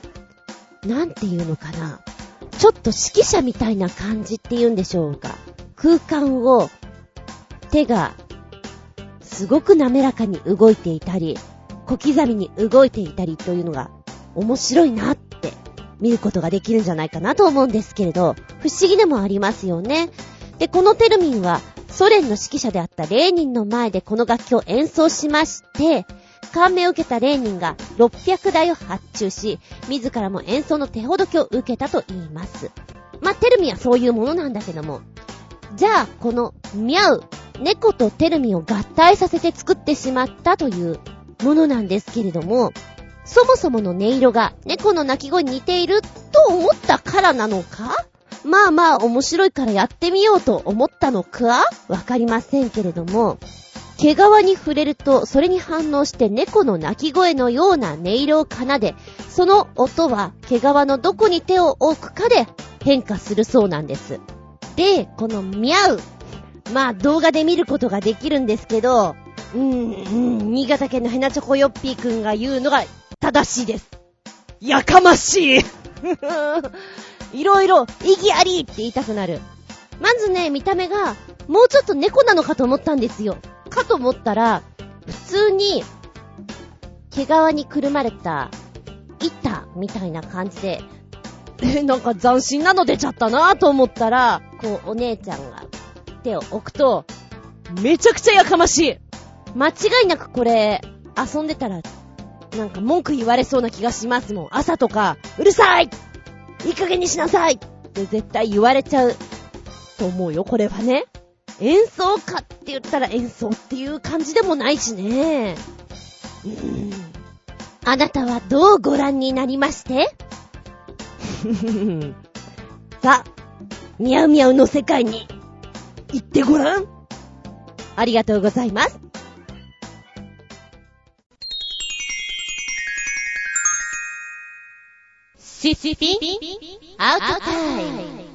なんていうのかな。ちょっと指揮者みたいな感じって言うんでしょうか。空間を手がすごく滑らかに動いていたり、小刻みに動いていたりというのが面白いなって見ることができるんじゃないかなと思うんですけれど、不思議でもありますよね。で、このテルミンはソ連の指揮者であったレーニンの前でこの楽器を演奏しまして、感銘を受けたレーニンが600台を発注し、自らも演奏の手ほどきを受けたと言います。まあ、テルミンはそういうものなんだけども。じゃあ、このミャウ、猫とテルミを合体させて作ってしまったというものなんですけれども、そもそもの音色が猫の鳴き声に似ていると思ったからなのか？まあまあ面白いからやってみようと思ったのか？わかりませんけれども、毛皮に触れるとそれに反応して猫の鳴き声のような音色を奏で、その音は毛皮のどこに手を置くかで変化するそうなんです。で、このミャウ。まあ動画で見ることができるんですけど、うーん、新潟県のヘナチョコヨッピーくんが言うのが正しいです。やかましいいろいろ、意義ありって言いたくなる。まずね、見た目が、もうちょっと猫なのかと思ったんですよ。かと思ったら、普通に、毛皮にくるまれた、板みたいな感じで、なんか斬新なの出ちゃったなぁと思ったら、こう、お姉ちゃんが手を置くと、めちゃくちゃやかましい間違いなくこれ、遊んでたら、なんか文句言われそうな気がしますもん。朝とか、うるさいいい加減にしなさいって絶対言われちゃうと思うよ、これはね。演奏家って言ったら演奏っていう感じでもないしね。うーん。あなたはどうご覧になりまして? さあ、ミャウミャウの世界に行ってごらん。ありがとうございます。シシピアウトタイム。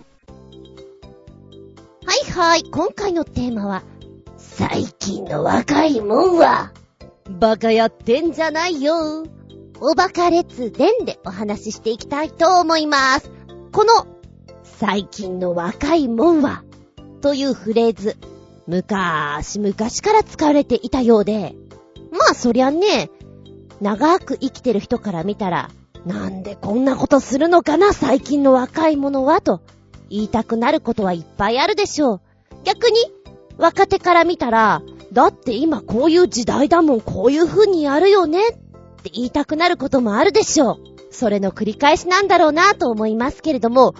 はいはい、今回のテーマは、最近の若いもんは、バカやってんじゃないよ。おバカ列伝でお話ししていきたいと思います。この、最近の若いもんは、というフレーズ、昔々から使われていたようで、まあそりゃね、長く生きてる人から見たら、なんでこんなことするのかな、最近の若い者は、と言いたくなることはいっぱいあるでしょう。逆に、若手から見たら、だって今こういう時代だもん、こういう風にやるよね、って言いたくなることもあるでしょう。それの繰り返しなんだろうなと思いますけれども、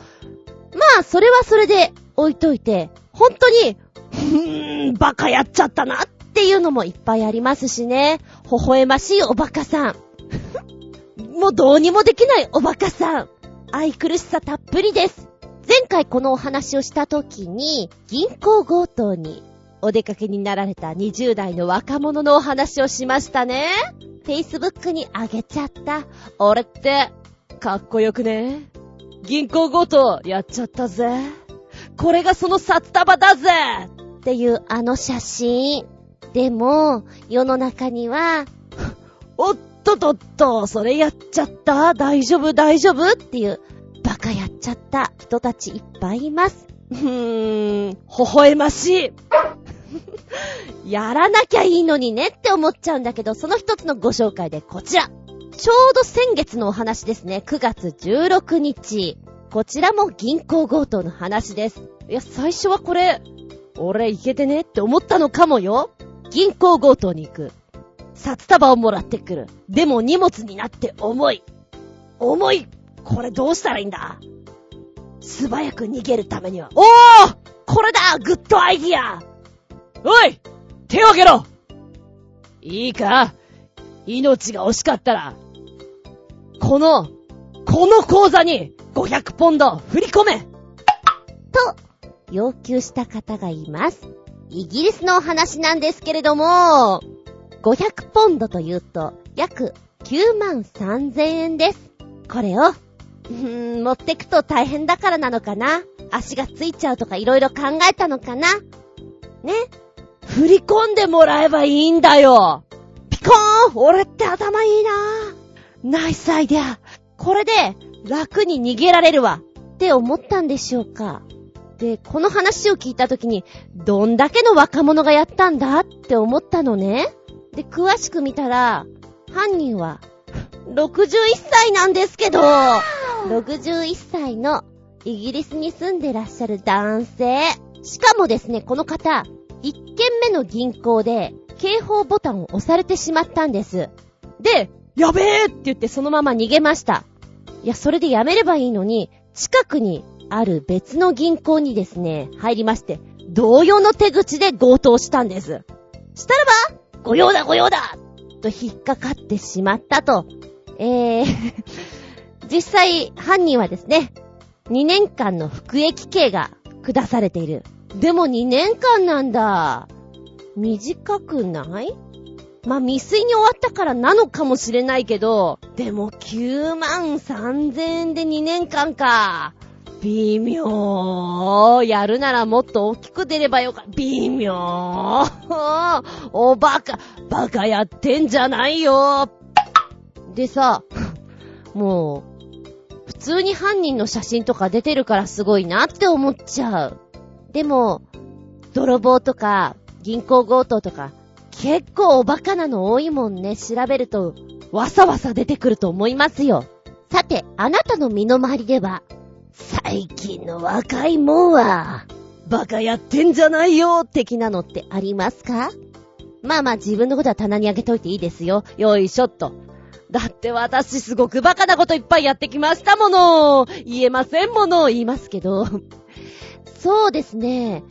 まあ、それはそれで置いといて、本当に、うーん、バカやっちゃったなっていうのもいっぱいありますしね。微笑ましいおバカさん。もうどうにもできないおバカさん。愛くるしさたっぷりです。前回このお話をした時に、銀行強盗にお出かけになられた20代の若者のお話をしましたね。Facebook にあげちゃった。俺って、かっこよくね。銀行強盗やっちゃったぜ。これがその札束だぜっていうあの写真。でも、世の中には、おっとっとっと、それやっちゃった大丈夫大丈夫っていう、バカやっちゃった人たちいっぱいいます。うーん、微笑ましい。やらなきゃいいのにねって思っちゃうんだけど、その一つのご紹介でこちら。ちょうど先月のお話ですね。9月16日。こちらも銀行強盗の話です。いや、最初はこれ、俺いけてねって思ったのかもよ。銀行強盗に行く。札束をもらってくる。でも荷物になって重い。重いこれどうしたらいいんだ？素早く逃げるためには。おーこれだグッドアイディアおい手を挙げろ。いいか？命が惜しかったら、この、この口座に500ポンド振り込め。と、要求した方がいます。イギリスのお話なんですけれども、500ポンドというと、約9万3000円です。これを、うーん、持ってくと大変だからなのかな？足がついちゃうとか色々考えたのかな？ね？振り込んでもらえばいいんだよ。ピコーン俺って頭いいな。ナイスアイデア。これで楽に逃げられるわ。って思ったんでしょうか。で、この話を聞いたときに、どんだけの若者がやったんだ？って思ったのね。で、詳しく見たら、犯人は、61歳なんですけど、61歳のイギリスに住んでらっしゃる男性。しかもですね、この方、1軒目の銀行で警報ボタンを押されてしまったんです。で、やべえって言ってそのまま逃げました。いや、それでやめればいいのに、近くにある別の銀行にですね、入りまして、同様の手口で強盗したんです。したらば、御用だ御用だと引っかかってしまったと。えー 実際、犯人はですね、2年間の服役刑が下されている。でも2年間なんだ。短くない？まあ、未遂に終わったからなのかもしれないけど、でも9万3000円で2年間か。微妙。やるならもっと大きく出ればよか。微妙。おバカ、バカやってんじゃないよ。でさ、もう、普通に犯人の写真とか出てるからすごいなって思っちゃう。でも、泥棒とか、銀行強盗とか、結構おバカなの多いもんね。調べると、わさわさ出てくると思いますよ。さて、あなたの身の回りでは、最近の若いもんは、バカやってんじゃないよ、的なのってありますか？まあまあ自分のことは棚にあげといていいですよ。よいしょっと。だって私すごくバカなこといっぱいやってきましたもの。言えませんもの、言いますけど。そうですね。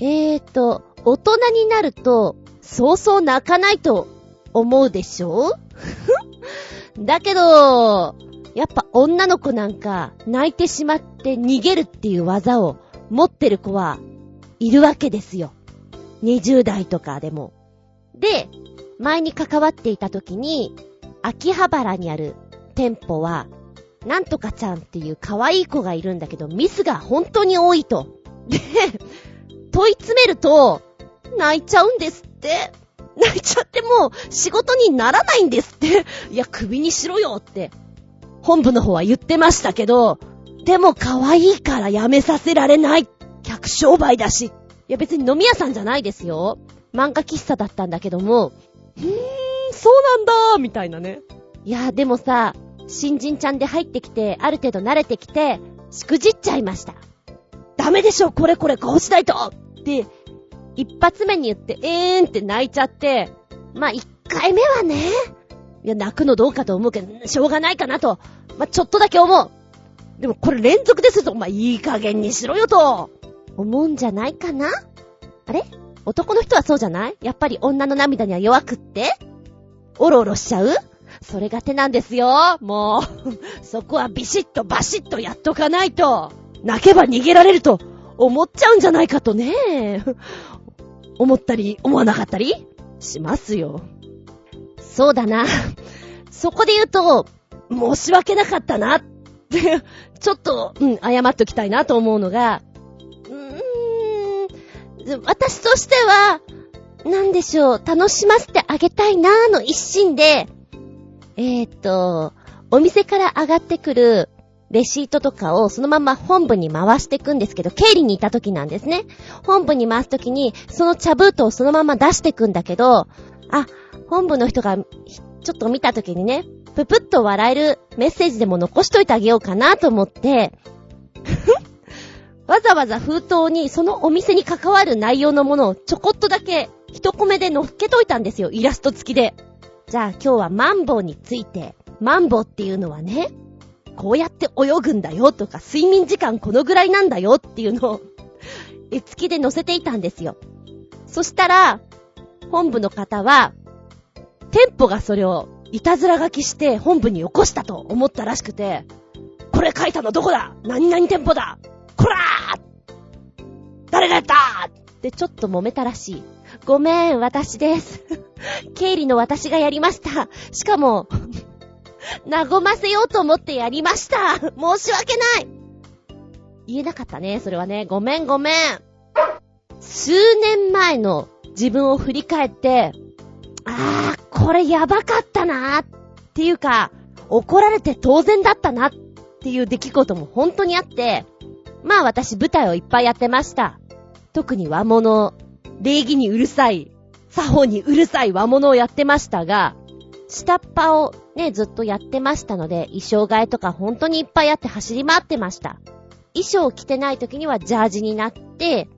えーと、大人になると、そうそう泣かないと思うでしょ？だけど、やっぱ女の子なんか泣いてしまって逃げるっていう技を持ってる子はいるわけですよ。20代とかでも。で、前に関わっていた時に、秋葉原にある店舗は、なんとかちゃんっていう可愛い子がいるんだけど、ミスが本当に多いと。で、問い詰めると、泣いちゃうんですって。泣いちゃってもう仕事にならないんですって。いや、首にしろよって本部の方は言ってましたけど、でも可愛いからやめさせられない。客商売だし。いや別に飲み屋さんじゃないですよ。漫画喫茶だったんだけども、うーん、そうなんだー、みたいなね。いやでもさ、新人ちゃんで入ってきて、ある程度慣れてきて、しくじっちゃいました。ダメでしょ、これこれこうしないと。って、一発目に言って、えーんって泣いちゃって、まあ、一回目はね、いや、泣くのどうかと思うけど、しょうがないかなと。まあ、ちょっとだけ思う。でもこれ連続ですと、まあ、いい加減にしろよと、思うんじゃないかな？あれ？男の人はそうじゃない？やっぱり女の涙には弱くって、おろおろしちゃう？それが手なんですよ。もう、そこはビシッとバシッとやっとかないと、泣けば逃げられると思っちゃうんじゃないかとね。思ったり、思わなかったりしますよ。そうだな。そこで言うと、申し訳なかったなって、ちょっと、うん、謝っときたいなと思うのが、うーん、私としては、なんでしょう、楽しませてあげたいなーの一心で、えー、っと、お店から上がってくるレシートとかをそのまま本部に回していくんですけど、経理にいた時なんですね。本部に回す時に、その茶封筒をそのまま出していくんだけど、あ、本部の人が、ちょっと見た時にね、ぷぷっと笑えるメッセージでも残しといてあげようかなと思って、わざわざ封筒にそのお店に関わる内容のものをちょこっとだけ一コメで乗っけといたんですよ。イラスト付きで。じゃあ今日はマンボウについて、マンボウっていうのはね、こうやって泳ぐんだよとか、睡眠時間このぐらいなんだよっていうのを、絵付きで載せていたんですよ。そしたら、本部の方は、店舗がそれをいたずら書きして本部に起こしたと思ったらしくて、これ書いたのどこだ？何々店舗だ？こらー誰がやったってちょっと揉めたらしい。ごめん、私です。経理の私がやりました。しかも、和ませようと思ってやりました。申し訳ない言えなかったね、それはね。ごめんごめん。数年前の自分を振り返って、あー、これやばかったなーっていうか、怒られて当然だったなっていう出来事も本当にあって、まあ私舞台をいっぱいやってました。特に和物、礼儀にうるさい、作法にうるさい和物をやってましたが、下っ端をね、ずっとやってましたので、衣装替えとか本当にいっぱいあって走り回ってました。衣装を着てない時にはジャージになって、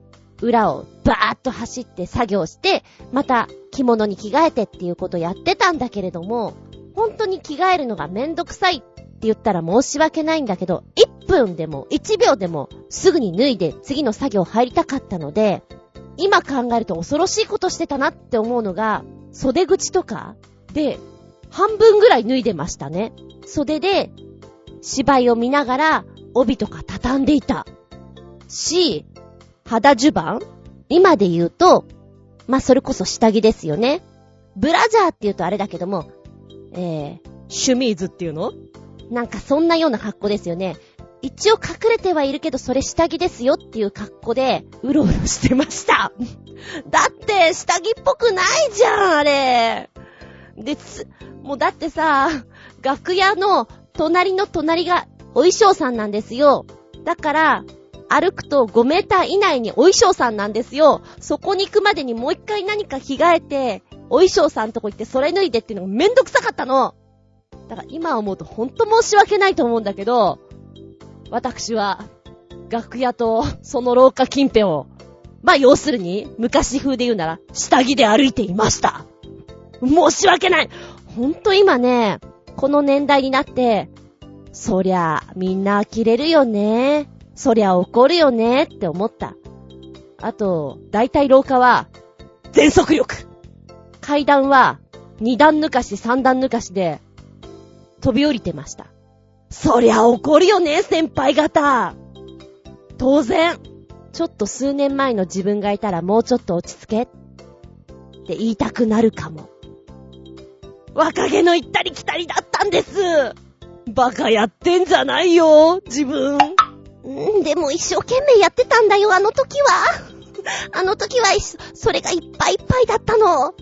裏をバーッと走って作業して、また着物に着替えてっていうことをやってたんだけれども、本当に着替えるのがめんどくさいって言ったら申し訳ないんだけど、1分でも1秒でもすぐに脱いで次の作業入りたかったので、今考えると恐ろしいことしてたなって思うのが、袖口とかで半分ぐらい脱いでましたね。袖で芝居を見ながら帯とか畳んでいた。し、肌襦袢？今で言うと、まあ、それこそ下着ですよね。ブラジャーって言うとあれだけども、えー、シュミーズっていうの？なんかそんなような格好ですよね。一応隠れてはいるけど、それ下着ですよっていう格好で、うろうろしてました。だって、下着っぽくないじゃん、あれ。で、つ、もうだってさ、楽屋の隣の隣がお衣装さんなんですよ。だから、歩くと5メーター以内にお衣装さんなんですよ。そこに行くまでにもう一回何か着替えて、お衣装さんとこ行ってそれ脱いでっていうのがめんどくさかったの。だから今思うとほんと申し訳ないと思うんだけど、私は、楽屋とその廊下近辺を、まあ要するに、昔風で言うなら、下着で歩いていました。申し訳ないほんと今ね、この年代になって、そりゃ、みんな呆れるよね。そりゃ怒るよねって思った。あと、だいたい廊下は、全速力階段は、二段抜かし、三段抜かしで、飛び降りてました。そりゃ怒るよね、先輩方当然、ちょっと数年前の自分がいたらもうちょっと落ち着けって言いたくなるかも。若気の行ったり来たりだったんですバカやってんじゃないよ、自分。んでも一生懸命やってたんだよ、あの時は。あの時は、それがいっぱいいっぱいだったの。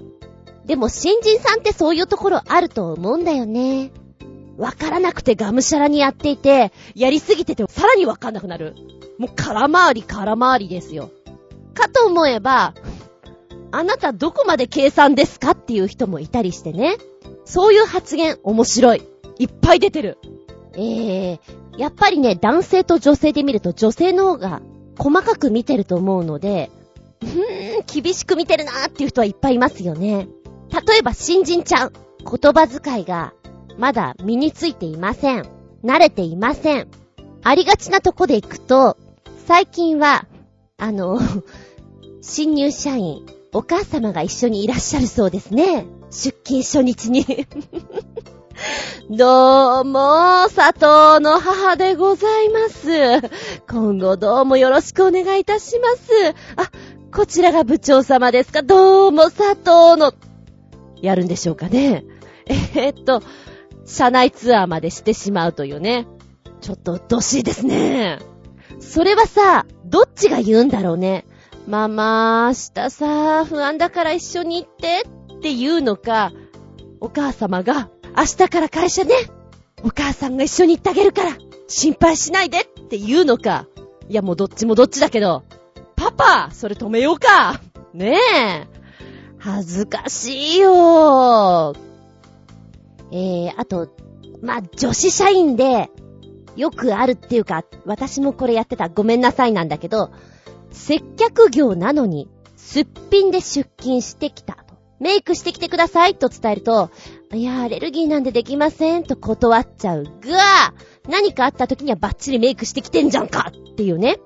でも新人さんってそういうところあると思うんだよね。わからなくてがむしゃらにやっていて、やりすぎててさらにわかんなくなる。もう空回り空回りですよ。かと思えば、あなたどこまで計算ですかっていう人もいたりしてね。そういう発言面白い。いっぱい出てる。えー、やっぱりね、男性と女性で見ると女性の方が細かく見てると思うので、うーん、厳しく見てるなーっていう人はいっぱいいますよね。例えば新人ちゃん、言葉遣いがまだ身についていません。慣れていません。ありがちなとこで行くと、最近は、あの、新入社員、お母様が一緒にいらっしゃるそうですね。出勤初日に どうも、佐藤の母でございます。今後どうもよろしくお願いいたします。あ、こちらが部長様ですかどうも佐藤の、やるんでしょうかね。えー、っと、社内ツアーまでしてしまうというね。ちょっとうっとしいですね。それはさ、どっちが言うんだろうね。ママ、明日さ、不安だから一緒に行ってって言うのか、お母様が、明日から会社ね。お母さんが一緒に行ってあげるから、心配しないでって言うのか。いやもうどっちもどっちだけど、パパそれ止めようかねえ。恥ずかしいよえー、あと、まあ、女子社員で、よくあるっていうか、私もこれやってたごめんなさいなんだけど、接客業なのに、すっぴんで出勤してきた。メイクしてきてくださいと伝えると、いや、アレルギーなんでできませんと断っちゃうが、何かあった時にはバッチリメイクしてきてんじゃんかっていうね。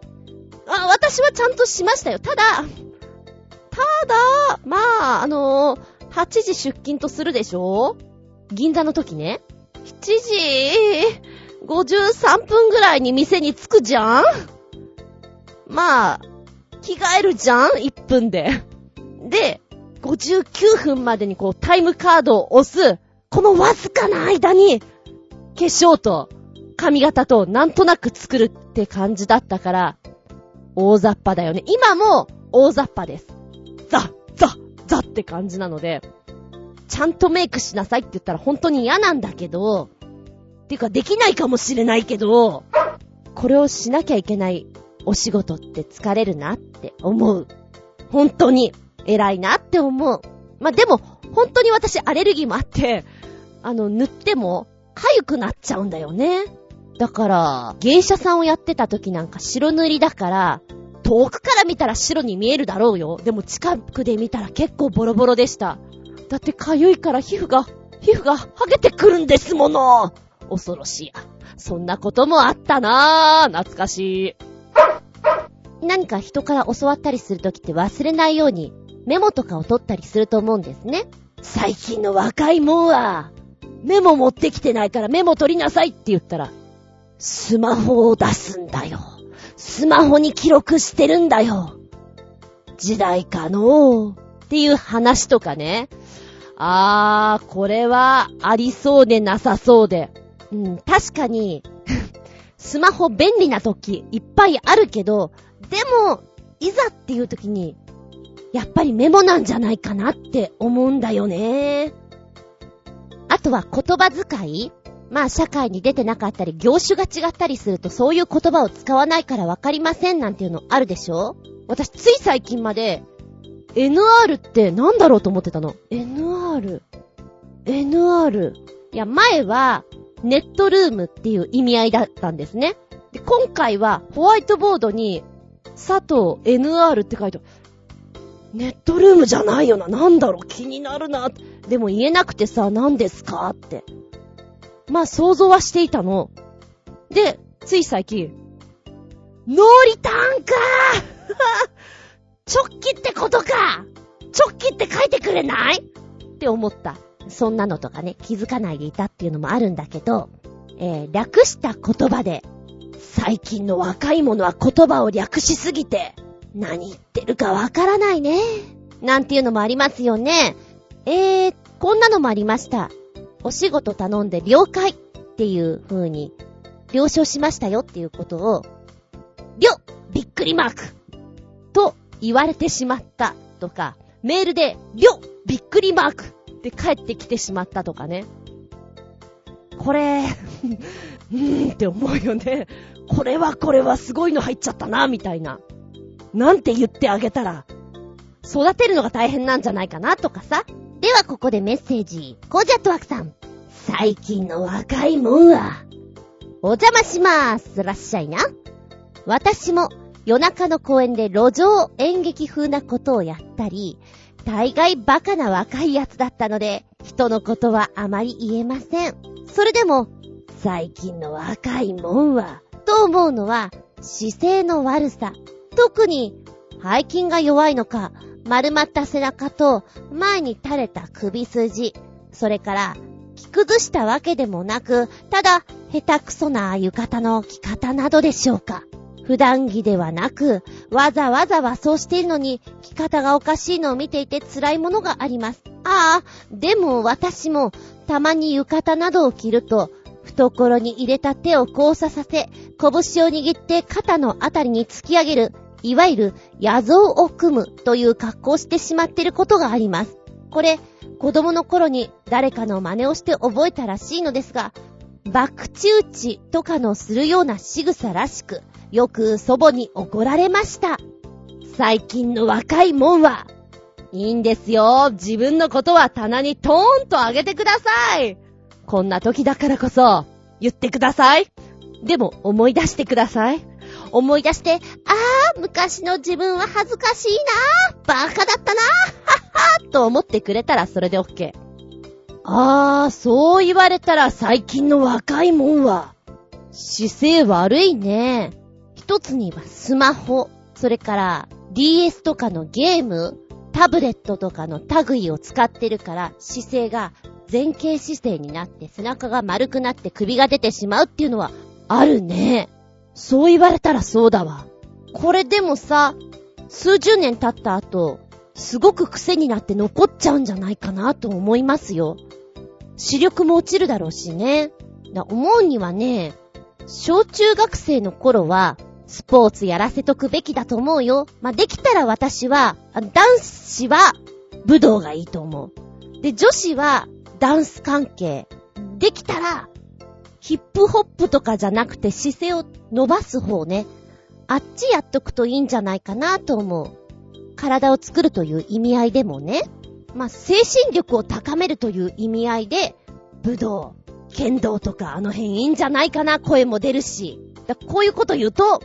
あ、私はちゃんとしましたよ。ただ、ただ、まあ、あのー、8時出勤とするでしょ？銀座の時ね。7時53分ぐらいに店に着くじゃん？まあ、着替えるじゃん ?1 分で。で、59分までにこうタイムカードを押す、このわずかな間に、化粧と髪型となんとなく作るって感じだったから、大雑把だよね。今も大雑把です。ザ、ザ、ザって感じなので、ちゃんとメイクしなさいって言ったら本当に嫌なんだけど、ていうかできないかもしれないけど、これをしなきゃいけないお仕事って疲れるなって思う。本当に偉いなって思う。まあ、でも、本当に私アレルギーもあって、あの、塗っても、痒くなっちゃうんだよね。だから、芸者さんをやってた時なんか白塗りだから、遠くから見たら白に見えるだろうよ。でも近くで見たら結構ボロボロでした。だって痒いから皮膚が、皮膚が剥げてくるんですもの。恐ろしいや。そんなこともあったなぁ。懐かしい。何か人から教わったりするときって忘れないようにメモとかを取ったりすると思うんですね。最近の若いもんは、メモ持ってきてないからメモ取りなさいって言ったら、スマホを出すんだよ。スマホに記録してるんだよ。時代かのっていう話とかね。あー、これはありそうでなさそうで。うん、確かに スマホ便利な時いっぱいあるけど、でも、いざっていう時に、やっぱりメモなんじゃないかなって思うんだよね。あとは言葉遣いまあ社会に出てなかったり、業種が違ったりするとそういう言葉を使わないからわかりませんなんていうのあるでしょ？私つい最近まで NR ってなんだろうと思ってたの。NR。NR。いや、前はネットルームっていう意味合いだったんですね。で、今回はホワイトボードに佐藤 NR って書いてある。ネットルームじゃないよな。なんだろう気になるな。でも言えなくてさ、何ですかって。まあ想像はしていたの。で、つい最近、ノーリターンか 直帰ってことか直帰って書いてくれない？って思った。そんなのとかね、気づかないでいたっていうのもあるんだけど、えー、略した言葉で、最近の若い者は言葉を略しすぎて、何言ってるかわからないね。なんていうのもありますよね。えー、こんなのもありました。お仕事頼んで了解っていう風に、了承しましたよっていうことを、りょびっくりマークと言われてしまったとか、メールで、りょびっくりマークって帰ってきてしまったとかね。これ、うーんって思うよね。これはこれはすごいの入っちゃったな、みたいな。なんて言ってあげたら、育てるのが大変なんじゃないかなとかさ。ではここでメッセージ。コージャットワークさん。最近の若いもんは、お邪魔しまーす。らっしゃいな。私も夜中の公園で路上演劇風なことをやったり、大概バカな若いやつだったので、人のことはあまり言えません。それでも、最近の若いもんは、と思うのは、姿勢の悪さ。特に、背筋が弱いのか、丸まった背中と前に垂れた首筋、それから着崩したわけでもなく、ただ下手くそな浴衣の着方などでしょうか。普段着ではなく、わざわざはそうしているのに、着方がおかしいのを見ていて辛いものがあります。ああ、でも私も、たまに浴衣などを着ると、懐に入れた手を交差させ、拳を握って肩のあたりに突き上げるいわゆる野像を組むという格好をしてしまっていることがあります。これ、子供の頃に誰かの真似をして覚えたらしいのですが、バクチ打ちとかのするような仕草らしく、よく祖母に怒られました。最近の若いもんは、いいんですよ。自分のことは棚にトーンと上げてください。こんな時だからこそ、言ってください。でも思い出してください。思い出して、あー、昔の自分は恥ずかしいなー、バカだったなー、はっはーと思ってくれたらそれで OK。あー、そう言われたら最近の若いもんは、姿勢悪いね。一つにはスマホ、それから DS とかのゲーム、タブレットとかの類を使ってるから姿勢が前傾姿勢になって背中が丸くなって首が出てしまうっていうのはあるね。そう言われたらそうだわ。これでもさ、数十年経った後、すごく癖になって残っちゃうんじゃないかなと思いますよ。視力も落ちるだろうしね。だ思うにはね、小中学生の頃は、スポーツやらせとくべきだと思うよ。まあ、できたら私は、男子は武道がいいと思う。で、女子はダンス関係。できたら、ヒップホップとかじゃなくて姿勢を伸ばす方ね。あっちやっとくといいんじゃないかなと思う。体を作るという意味合いでもね。まあ、精神力を高めるという意味合いで、武道、剣道とかあの辺いいんじゃないかな、声も出るし。だこういうこと言うと、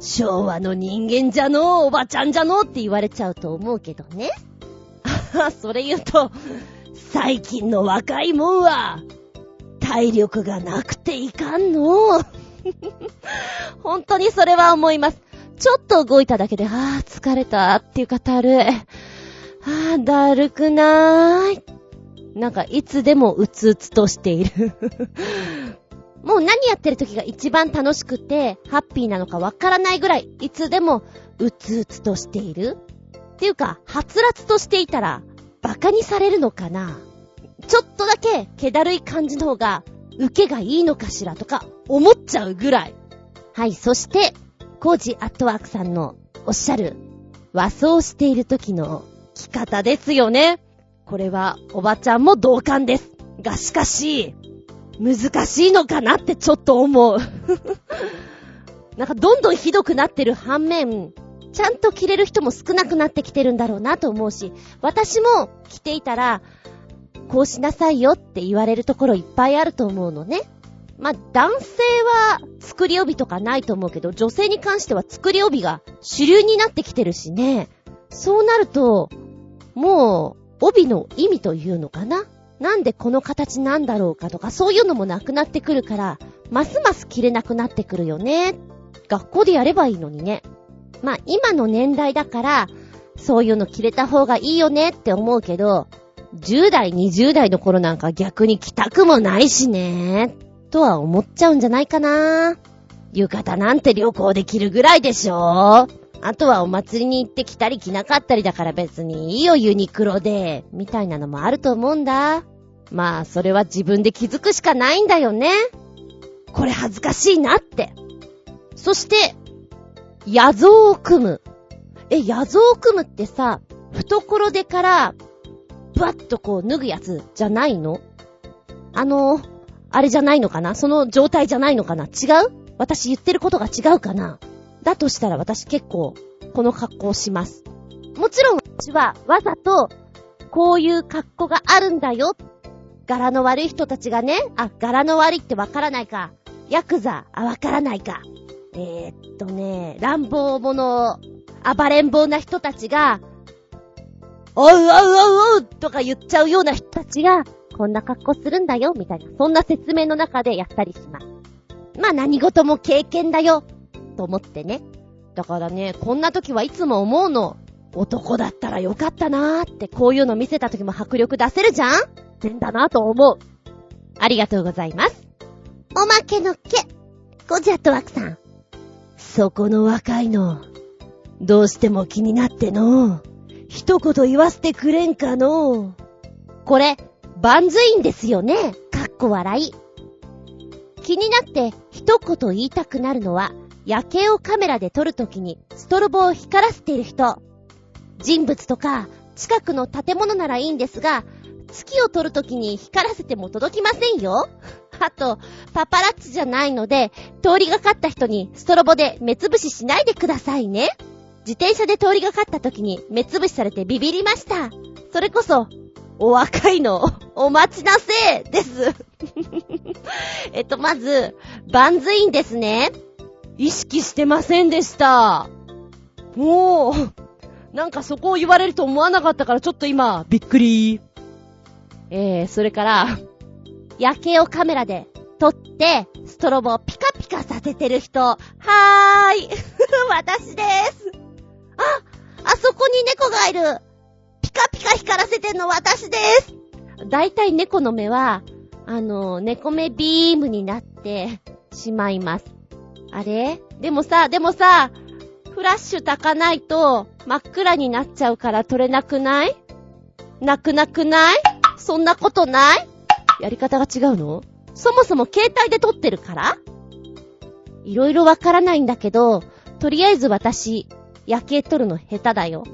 昭和の人間じゃのおばちゃんじゃのって言われちゃうと思うけどね。あそれ言うと、最近の若いもんは、体力がなくていかんの。本当にそれは思います。ちょっと動いただけで、ああ、疲れたっていう方ある。ああ、だるくなーい。なんか、いつでもうつうつとしている。もう何やってる時が一番楽しくて、ハッピーなのかわからないぐらい、いつでもうつうつとしているっていうか、はつらつとしていたら、馬鹿にされるのかなちょっとだけ、気だるい感じの方が、受けがいいのかしらとか、思っちゃうぐらい。はい、そして、コージアットワークさんのおっしゃる、和装している時の着方ですよね。これは、おばちゃんも同感です。が、しかし、難しいのかなってちょっと思う。なんかどんどんひどくなってる反面、ちゃんと着れる人も少なくなってきてるんだろうなと思うし、私も着ていたら、こうしなさいよって言われるところいっぱいあると思うのね。まあ、男性は作り帯とかないと思うけど、女性に関しては作り帯が主流になってきてるしね。そうなると、もう、帯の意味というのかな？なんでこの形なんだろうかとか、そういうのもなくなってくるから、ますます着れなくなってくるよね。学校でやればいいのにね。まあ、今の年代だから、そういうの着れた方がいいよねって思うけど、10代、20代の頃なんか逆に着たくもないしね。とは思っちゃうんじゃないかな。浴衣なんて旅行できるぐらいでしょあとはお祭りに行って着たり着なかったりだから別にいいよユニクロで、みたいなのもあると思うんだ。まあ、それは自分で気づくしかないんだよね。これ恥ずかしいなって。そして、野像を組む。え、野像を組むってさ、懐でから、ブワッとこう脱ぐやつじゃないの？あの、あれじゃないのかな？その状態じゃないのかな？違う？私言ってることが違うかな？だとしたら私結構、この格好をします。もちろん私はわざと、こういう格好があるんだよ。柄の悪い人たちがね、あ、柄の悪いってわからないか。ヤクザ、あ、わからないか。えー、っとね、乱暴者、暴れん坊な人たちが、おうおうおうおうとか言っちゃうような人たちが、こんな格好するんだよ、みたいな、そんな説明の中でやったりします。まあ何事も経験だよ、と思ってね。だからね、こんな時はいつも思うの。男だったらよかったなーって、こういうの見せた時も迫力出せるじゃん？変だなと思う。ありがとうございます。おまけのけ。ゴジャットワークさん。そこの若いの、どうしても気になっての。一言言わせてくれんかの？これ、バンズインですよね。かっこ笑い。気になって一言言いたくなるのは、夜景をカメラで撮るときにストロボを光らせている人。人物とか近くの建物ならいいんですが、月を撮るときに光らせても届きませんよ。あと、パパラッツじゃないので、通りがかった人にストロボで目つぶししないでくださいね。自転車で通りがかった時に目つぶしされてビビりました。それこそ、お若いの、お待ちなせいです。えっと、まず、バンズインですね。意識してませんでした。もう、なんかそこを言われると思わなかったからちょっと今、びっくり。えー、それから、夜景をカメラで撮って、ストロボをピカピカさせてる人。はーい。私です。あ、あそこに猫がいる。ピカピカ光らせてんの私です。だいたい猫の目は、あの、猫目ビームになってしまいます。あれ？でもさ、でもさ、フラッシュ焚かないと真っ暗になっちゃうから撮れなくない？なくなくない？そんなことない？やり方が違うの？そもそも携帯で撮ってるから？いろいろわからないんだけど、とりあえず私、夜景撮るの下手だよ。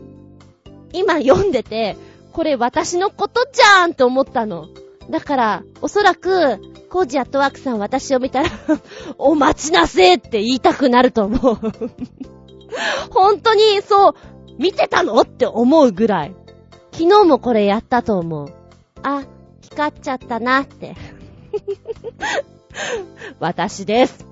今読んでて、これ私のことじゃーんって思ったの。だから、おそらく、コージアットワークさん私を見たら お待ちなせーって言いたくなると思う 本当に、そう、見てたのって思うぐらい。昨日もこれやったと思う。あ、光っちゃったなって 私です。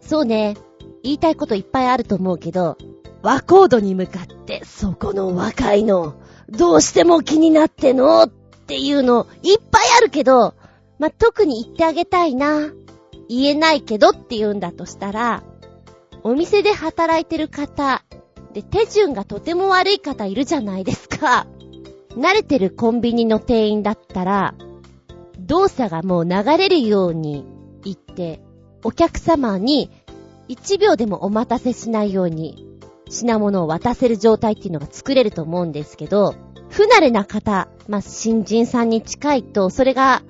そうね。言いたいこといっぱいあると思うけど、和コードに向かって、そこの若いの、どうしても気になってのっていうの、いっぱいあるけど、ま特に言ってあげたいな。言えないけどって言うんだとしたら、お店で働いてる方、で、手順がとても悪い方いるじゃないですか。慣れてるコンビニの店員だったら、動作がもう流れるように言って、お客様に1秒でもお待たせしないように品物を渡せる状態っていうのが作れると思うんですけど、不慣れな方、まあ、新人さんに近いと、それが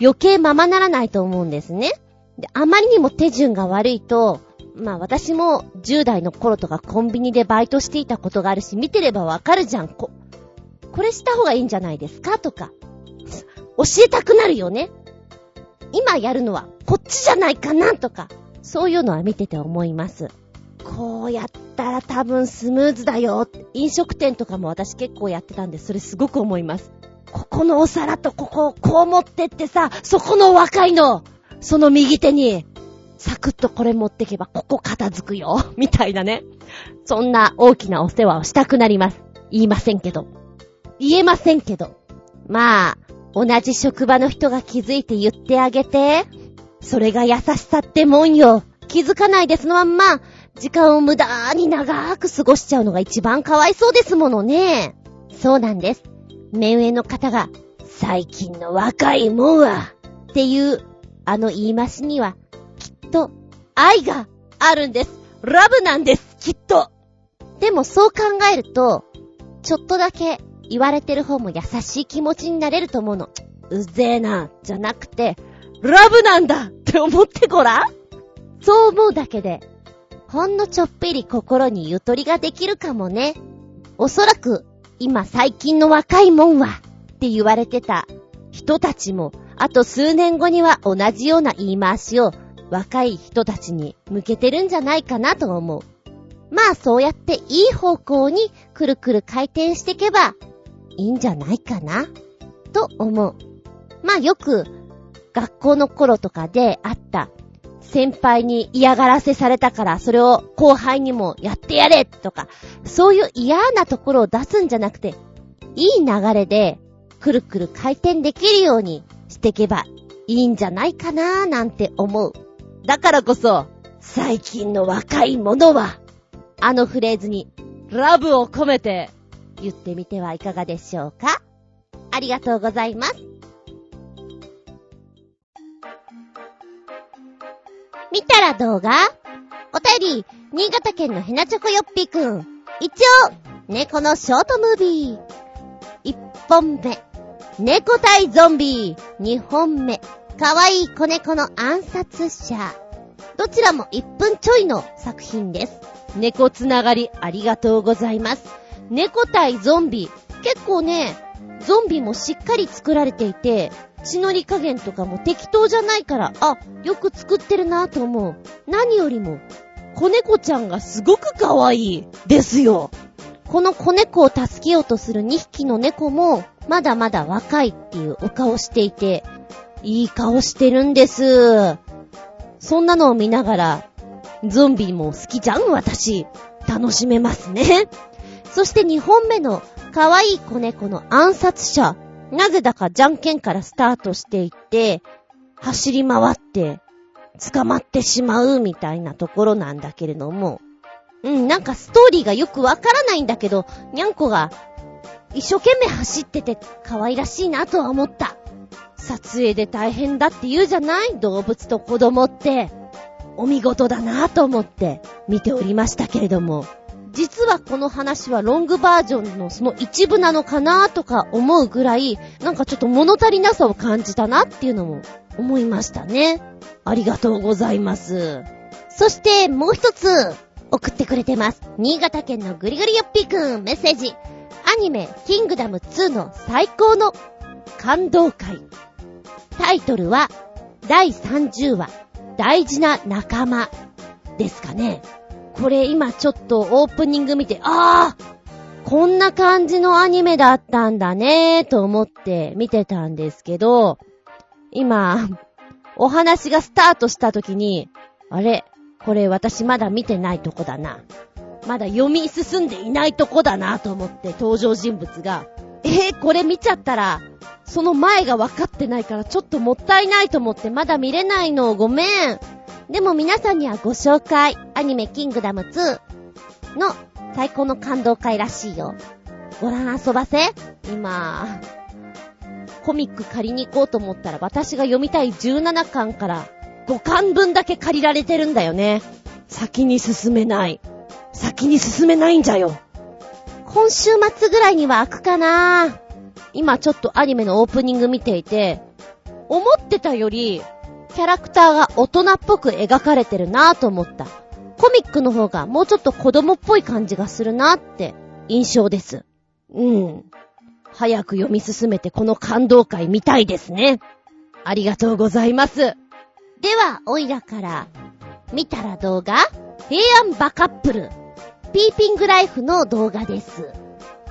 余計ままならないと思うんですね。で、あまりにも手順が悪いと、まあ私も10代の頃とかコンビニでバイトしていたことがあるし、見てればわかるじゃん。こ、これした方がいいんじゃないですか？とか。教えたくなるよね。今やるのはこっちじゃないかな？とか。そういうのは見てて思います。こうやったら多分スムーズだよ。飲食店とかも私結構やってたんで、それすごく思います。ここのお皿とここをこう持ってってさ、そこの若いの、その右手に、サクッとこれ持ってけばここ片付くよ。みたいなね。そんな大きなお世話をしたくなります。言いませんけど。言えませんけど。まあ、同じ職場の人が気づいて言ってあげて。それが優しさってもんよ。気づかないでそのまんま、時間を無駄に長く過ごしちゃうのが一番かわいそうですものね。そうなんです。目上の方が、最近の若いもんは、っていう、あの言い回しには、きっと、愛があるんです。ラブなんです、きっと。でもそう考えると、ちょっとだけ言われてる方も優しい気持ちになれると思うの。うぜえな、じゃなくて、ラブなんだって思ってごらんそう思うだけで、ほんのちょっぴり心にゆとりができるかもね。おそらく、今最近の若いもんは、って言われてた人たちも、あと数年後には同じような言い回しを若い人たちに向けてるんじゃないかなと思う。まあそうやっていい方向にくるくる回転していけばいいんじゃないかな？と思う。まあよく学校の頃とかであった先輩に嫌がらせされたからそれを後輩にもやってやれとか、そういう嫌なところを出すんじゃなくて、いい流れでくるくる回転できるようにしていけばいいんじゃないかなーなんて思う。だからこそ、最近の若い者は、あのフレーズにラブを込めて言ってみてはいかがでしょうかありがとうございます。見たら動画？お便り、新潟県のヘナチョコヨッピーくん。一応、猫のショートムービー。一本目。猫対ゾンビ。二本目。かわいい子猫の暗殺者。どちらも一分ちょいの作品です。猫つながりありがとうございます。猫対ゾンビ。結構ね、ゾンビもしっかり作られていて、血のり加減とかも適当じゃないから、あ、よく作ってるなと思う。何よりも、子猫ちゃんがすごく可愛いですよ。この子猫を助けようとする2匹の猫も、まだまだ若いっていうお顔していて、いい顔してるんです。そんなのを見ながら、ゾンビも好きじゃん、私。楽しめますね。そして2本目の可愛い子猫の暗殺者。なぜだかじゃんけんからスタートしていって、走り回って、捕まってしまうみたいなところなんだけれども、うん、なんかストーリーがよくわからないんだけど、にゃんこが一生懸命走ってて可愛らしいなとは思った。撮影で大変だって言うじゃない？動物と子供って。お見事だなと思って見ておりましたけれども。実はこの話はロングバージョンのその一部なのかなとか思うぐらい、なんかちょっと物足りなさを感じたなっていうのも思いましたね。ありがとうございます。そしてもう一つ送ってくれてます。新潟県のぐりぐりよっぴーくんメッセージ。アニメ、キングダム2の最高の感動回。タイトルは、第30話、大事な仲間ですかね。これ今ちょっとオープニング見て、ああこんな感じのアニメだったんだねーと思って見てたんですけど、今、お話がスタートした時に、あれこれ私まだ見てないとこだな。まだ読み進んでいないとこだなと思って登場人物が、えー、これ見ちゃったら、その前が分かってないからちょっともったいないと思ってまだ見れないのごめん。でも皆さんにはご紹介、アニメキングダム2の最高の感動会らしいよ。ご覧遊ばせ今、コミック借りに行こうと思ったら私が読みたい17巻から5巻分だけ借りられてるんだよね。先に進めない。先に進めないんじゃよ。今週末ぐらいには開くかな今ちょっとアニメのオープニング見ていて、思ってたより、キャラクターが大人っぽく描かれてるなぁと思った。コミックの方がもうちょっと子供っぽい感じがするなって印象です。うん。早く読み進めてこの感動会見たいですね。ありがとうございます。では、おいらから、見たら動画平安バカップル。ピーピングライフの動画です。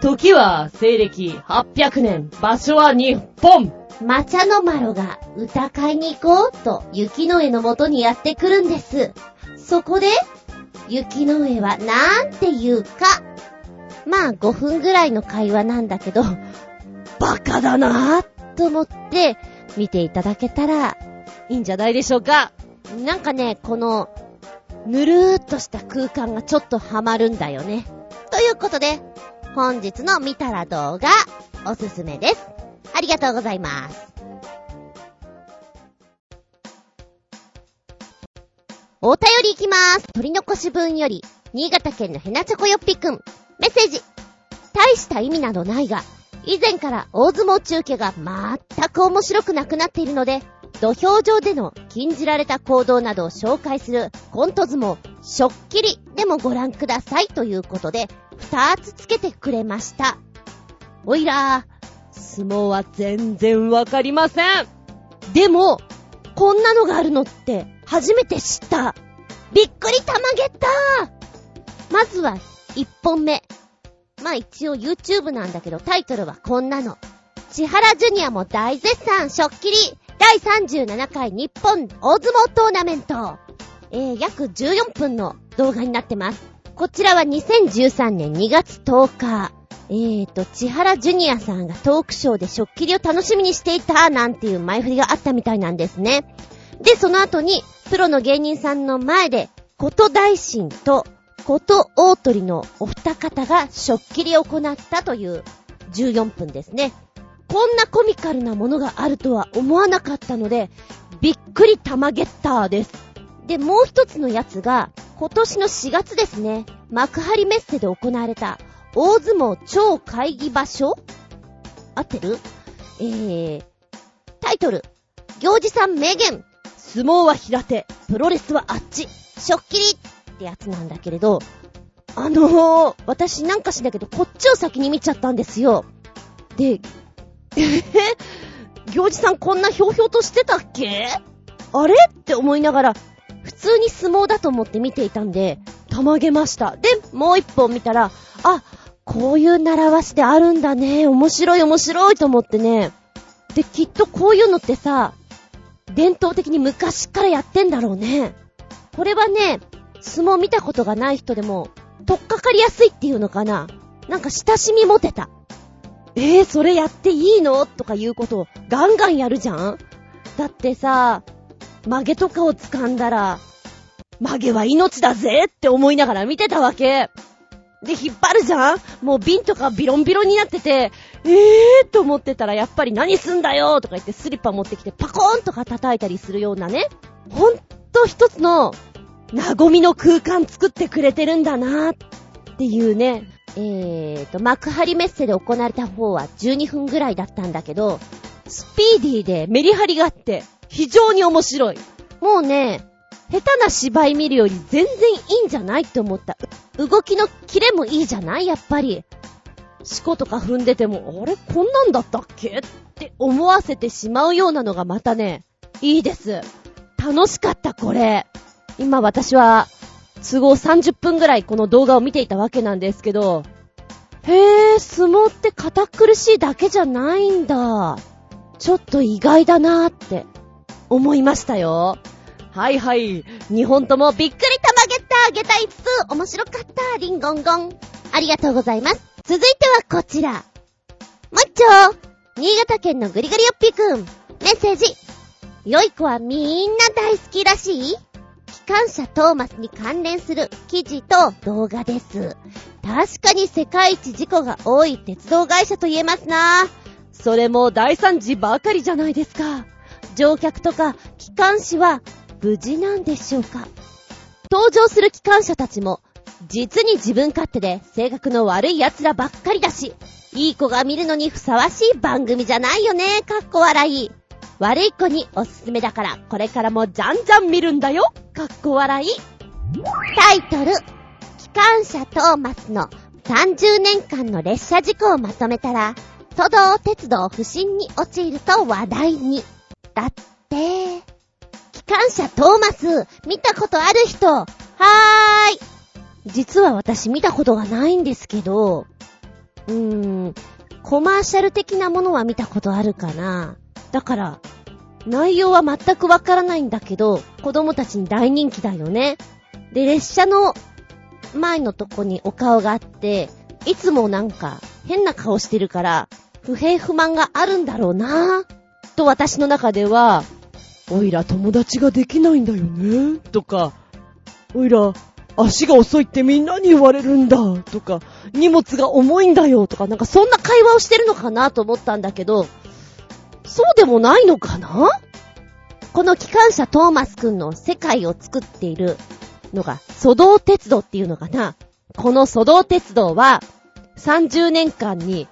時は西暦800年、場所は日本。マチャノマロが歌会に行こうと雪の上の元にやってくるんです。そこで、雪の上はなんて言うか。まあ5分ぐらいの会話なんだけど、バカだなぁと思って見ていただけたらいいんじゃないでしょうか。なんかね、この、ぬるーっとした空間がちょっとハマるんだよね。ということで、本日の見たら動画、おすすめです。ありがとうございます。お便りいきまーす。取り残し分より、新潟県のヘナチョコヨッピくん。メッセージ。大した意味などないが、以前から大相撲中継が全く面白くなくなっているので、土俵上での禁じられた行動などを紹介するコント相撲、しょっきりでもご覧くださいということで、二つつけてくれました。おいら、相撲は全然わかりません。でも、こんなのがあるのって初めて知った。びっくりたまげったまずは一本目。まあ一応 YouTube なんだけどタイトルはこんなの。千原ジュニアも大絶賛、しょっきり第37回日本大相撲トーナメント。えー、約14分の動画になってます。こちらは2013年2月10日。えーと、千原ジュニアさんがトークショーで食器を楽しみにしていたなんていう前振りがあったみたいなんですね。で、その後に、プロの芸人さんの前で、こと大臣と、こと大鳥のお二方が食器を行ったという14分ですね。こんなコミカルなものがあるとは思わなかったので、びっくりたまゲッターです。で、もう一つのやつが、今年の4月ですね、幕張メッセで行われた、大相撲超会議場所。合ってる？えー、タイトル、行事さん名言、相撲は平手、プロレスはあっち、しょっきりってやつなんだけれど、あのー、私なんかしだけど、こっちを先に見ちゃったんですよ。で、えへ行司さんこんなひょうひょうとしてたっけ？あれ？って思いながら、普通に相撲だと思って見ていたんで、たまげました。で、もう一本見たら、あ、こういう習わしであるんだね。面白い面白いと思ってね。で、きっとこういうのってさ、伝統的に昔からやってんだろうね。これはね、相撲見たことがない人でも、とっかかりやすいっていうのかな。なんか親しみ持てた。えー、それやっていいの？とかいうことをガンガンやるじゃんだってさ、曲げとかを掴んだら、曲げは命だぜって思いながら見てたわけ。で、引っ張るじゃん？もう瓶とかビロンビロンになってて、えーと思ってたらやっぱり何すんだよとか言ってスリッパ持ってきてパコーンとか叩いたりするようなね。ほんと一つの、なごみの空間作ってくれてるんだなっていうね。えーと、幕張メッセで行われた方は12分ぐらいだったんだけど、スピーディーでメリハリがあって、非常に面白い。もうね、下手な芝居見るより全然いいんじゃないって思った。動きのキレもいいじゃない？やっぱり。四股とか踏んでても、あれ？こんなんだったっけ？って思わせてしまうようなのがまたね、いいです。楽しかった、これ。今私は、都合30分ぐらいこの動画を見ていたわけなんですけど、へぇ、相撲って堅苦しいだけじゃないんだ。ちょっと意外だなーって思いましたよ。はいはい。2本ともびっくりたまげたげた5つ面白かったリンゴンゴン。ありがとうございます。続いてはこちら。もっちょ新潟県のグリグリよっぴくん。メッセージ。良い子はみんな大好きらしい機関車トーマスに関連する記事と動画です。確かに世界一事故が多い鉄道会社と言えますな。それも大惨事ばかりじゃないですか。乗客とか機関士は無事なんでしょうか？登場する機関車たちも実に自分勝手で性格の悪い奴らばっかりだし、いい子が見るのにふさわしい番組じゃないよね、かっこ笑い。悪い子におすすめだから、これからもじゃんじゃん見るんだよ、かっこ笑い。タイトル、機関車トーマスの30年間の列車事故をまとめたら、都道鉄道不審に陥ると話題に。だって、機関車トーマス、見たことある人、はーい。実は私見たことがないんですけど、うーん、コマーシャル的なものは見たことあるかな。だから、内容は全くわからないんだけど、子供たちに大人気だよね。で、列車の前のとこにお顔があって、いつもなんか変な顔してるから、不平不満があるんだろうなぁ。と私の中では、おいら友達ができないんだよね。とか、おいら足が遅いってみんなに言われるんだ、とか、荷物が重いんだよ、とか、なんかそんな会話をしてるのかなと思ったんだけど、そうでもないのかな？この機関車トーマスくんの世界を作っているのが、蘇道鉄道っていうのかな？この蘇道鉄道は、30年間に、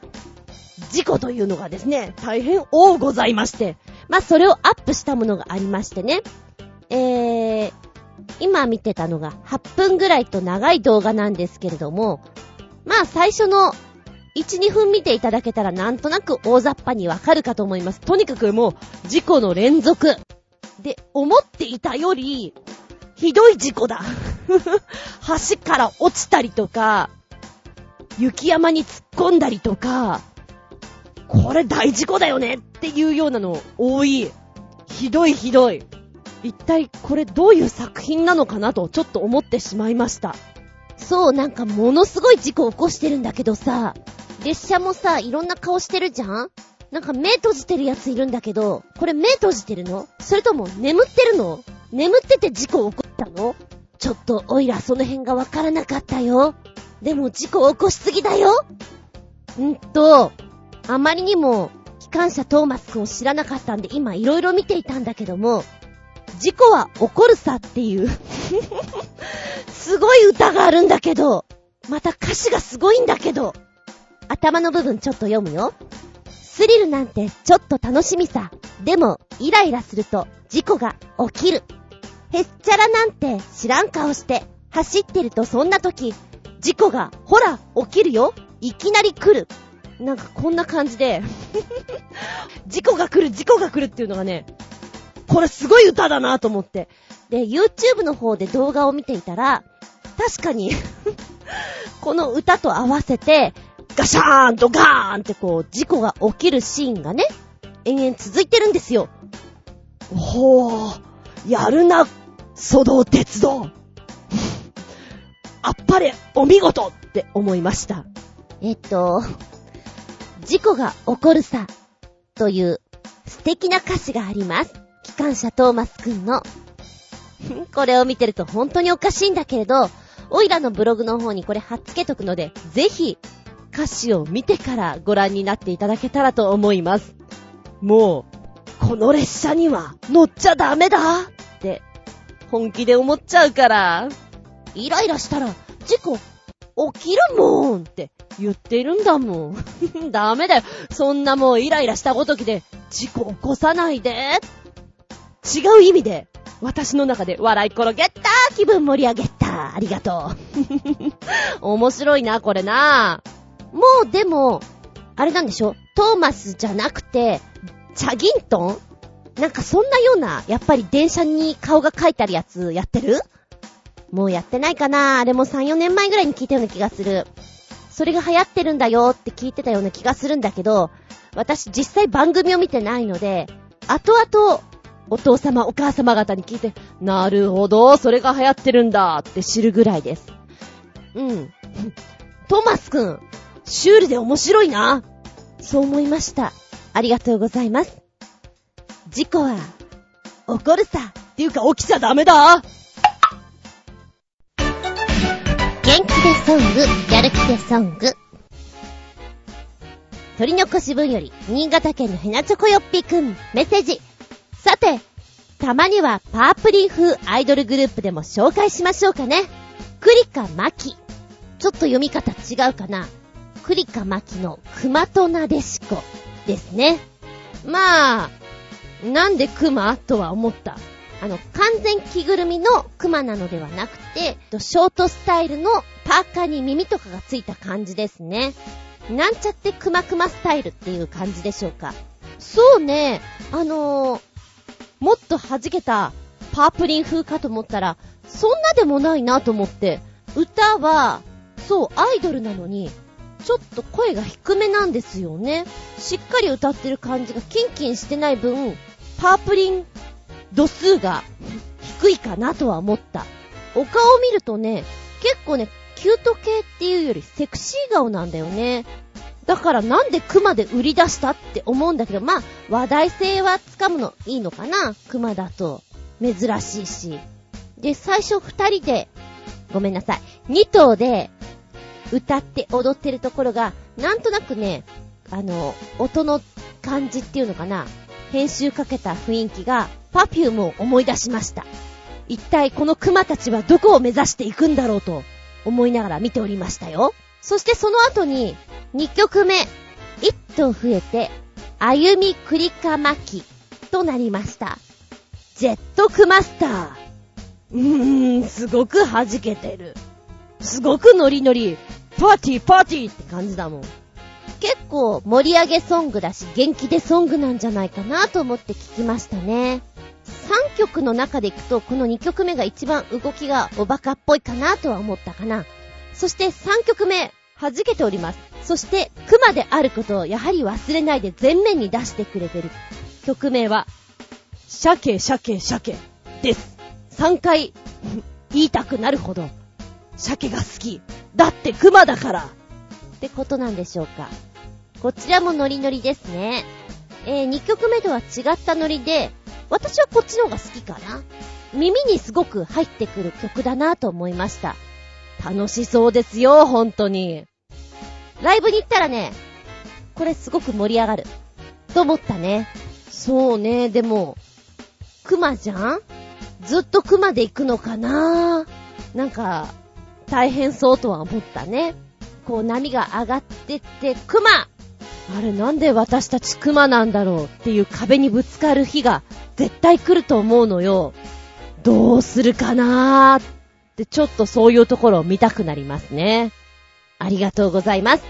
事故というのがですね、大変多ございまして、まあ、それをアップしたものがありましてね、えー、今見てたのが8分ぐらいと長い動画なんですけれども、まあ最初の1、2分見ていただけたらなんとなく大雑把にわかるかと思います。とにかくもう事故の連続。で、思っていたより、ひどい事故だ。橋から落ちたりとか、雪山に突っ込んだりとか、これ大事故だよねっていうようなの多い。ひどいひどい。一体これどういう作品なのかなとちょっと思ってしまいました。そう、なんかものすごい事故起こしてるんだけどさ、列車もさ、いろんな顔してるじゃん？なんか目閉じてるやついるんだけど、これ目閉じてるの？それとも眠ってるの？眠ってて事故起こったの？ちょっとおいらその辺がわからなかったよ。でも事故起こしすぎだよ。んっと、あまりにも機関車トーマスくんを知らなかったんで今いろいろ見ていたんだけども、事故は起こるさっていう すごい歌があるんだけど、また歌詞がすごいんだけど、頭の部分ちょっと読むよ。スリルなんてちょっと楽しみさ。でも、イライラすると事故が起きる。へっちゃらなんて知らん顔して走ってるとそんな時、事故がほら起きるよ。いきなり来る。なんかこんな感じで 事故が来る、事故が来るっていうのがね、これすごい歌だなと思って。で、YouTube の方で動画を見ていたら、確かに この歌と合わせて、ガシャーンとガーンってこう、事故が起きるシーンがね、延々続いてるんですよ。ほー、やるな、蘇道鉄道。あっぱれ、お見事って思いました。えっと、事故が起こるさ、という素敵な歌詞があります。機関車トーマスくんの。これを見てると本当におかしいんだけれど、オイラのブログの方にこれ貼っつけとくので、ぜひ歌詞を見てからご覧になっていただけたらと思います。もう、この列車には乗っちゃダメだって本気で思っちゃうから、イライラしたら事故起きるもんって言ってるんだもん。ダメだよ。そんなもうイライラしたごときで事故起こさないで違う意味で、私の中で笑い転げた気分盛り上げたありがとう。面白いな、これな。もうでも、あれなんでしょ？トーマスじゃなくて、チャギントン？なんかそんなような、やっぱり電車に顔が書いてあるやつやってる？もうやってないかなあれも3、4年前ぐらいに聞いたような気がする。それが流行ってるんだよって聞いてたような気がするんだけど、私実際番組を見てないので、後々、お父様お母様方に聞いて、なるほど、それが流行ってるんだって知るぐらいです。うん。トマスくん、シュールで面白いな。そう思いました。ありがとうございます。事故は、起こるさ。っていうか起きちゃダメだ元気でソング、やる気でソング。鳥の腰分より、新潟県のヘナチョコヨッピーくん、メッセージ。さて、たまにはパープリン風アイドルグループでも紹介しましょうかね。クリカマキ。ちょっと読み方違うかな。クリカマキのクマとなでしこですね。まあ、なんでクマとは思った？あの、完全着ぐるみのクマなのではなくて、ショートスタイルのパーカーに耳とかがついた感じですね。なんちゃってクマクマスタイルっていう感じでしょうか。そうね、あのー、もっと弾けたパープリン風かと思ったら、そんなでもないなと思って、歌は、そう、アイドルなのに、ちょっと声が低めなんですよね。しっかり歌ってる感じがキンキンしてない分、パープリン度数が低いかなとは思った。お顔を見るとね、結構ね、キュート系っていうよりセクシー顔なんだよね。だからなんでクマで売り出したって思うんだけど、まあ、話題性はつかむのいいのかなクマだと。珍しいし。で、最初二人で、ごめんなさい。二頭で歌って踊ってるところが、なんとなくね、あの、音の感じっていうのかな。編集かけた雰囲気が、 Perfume を思い出しました。一体このクマたちはどこを目指していくんだろうと思いながら見ておりましたよ。そしてその後に、2曲目、一頭増えて、歩みクリカ巻きとなりました。ジェットクマスター。うーん、すごく弾けてる。すごくノリノリ。パーティーパーティーって感じだもん。結構盛り上げソングだし元気でソングなんじゃないかなと思って聞きましたね。3曲の中でいくとこの2曲目が一番動きがおバカっぽいかなとは思ったかな。そして3曲目、弾けております。そして、熊であることをやはり忘れないで前面に出してくれてる。曲名は、鮭鮭鮭です。3回 言いたくなるほど、鮭が好き。だって熊だからってことなんでしょうか。こちらもノリノリですね。えー、2曲目とは違ったノリで、私はこっちの方が好きかな。耳にすごく入ってくる曲だなと思いました。楽しそうですよ、本当に。ライブに行ったらね、これすごく盛り上がる。と思ったね。そうね、でも、熊じゃん？ずっと熊で行くのかな？なんか、大変そうとは思ったね。こう波が上がってって、熊あれなんで私たち熊なんだろうっていう壁にぶつかる日が絶対来ると思うのよ。どうするかなーってちょっとそういうところを見たくなりますね。ありがとうございます。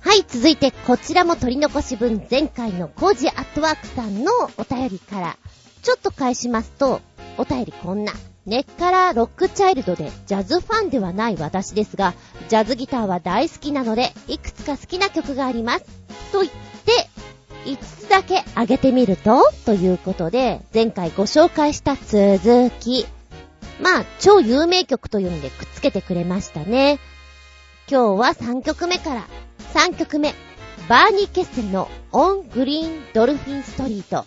はい、続いてこちらも取り残し分前回のコージアットワークさんのお便りから、ちょっと返しますと、お便りこんな。根っからロックチャイルドでジャズファンではない私ですが、ジャズギターは大好きなので、いくつか好きな曲があります。と言って、5つだけ挙げてみると、ということで、前回ご紹介した続き。まあ、超有名曲というんでくっつけてくれましたね。今日は3曲目から。3曲目、 Barney Kessel の On Green Dolphin Street。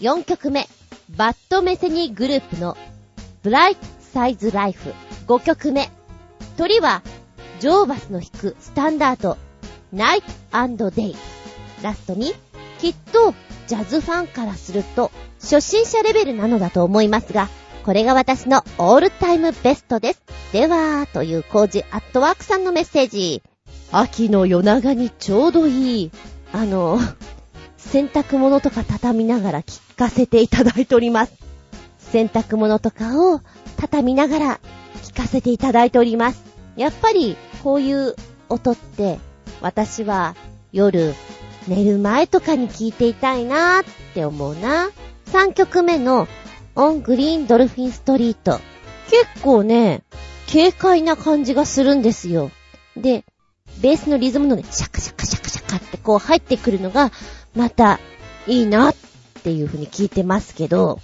4曲目、 Pat Metheny Group のブライト・サイズ・ライフ。5曲目、鳥はジョーバスの弾くスタンダード、ナイトデイ。ラストに、きっとジャズファンからすると初心者レベルなのだと思いますが、これが私のオールタイムベストです。では、という工事アットワークさんのメッセージ。秋の夜長にちょうどいい。あの、洗濯物とか畳みながら聞かせていただいております。洗濯物とかを畳みながら聞かせていただいております。やっぱり、こういう音って、私は夜寝る前とかに聴いていたいなーって思うな。3曲目のオングリーンドルフィンストリート。結構ね、軽快な感じがするんですよ。で、ベースのリズムのね、シャカシャカシャカシャカってこう入ってくるのが、またいいなっていう風に聞いてますけど、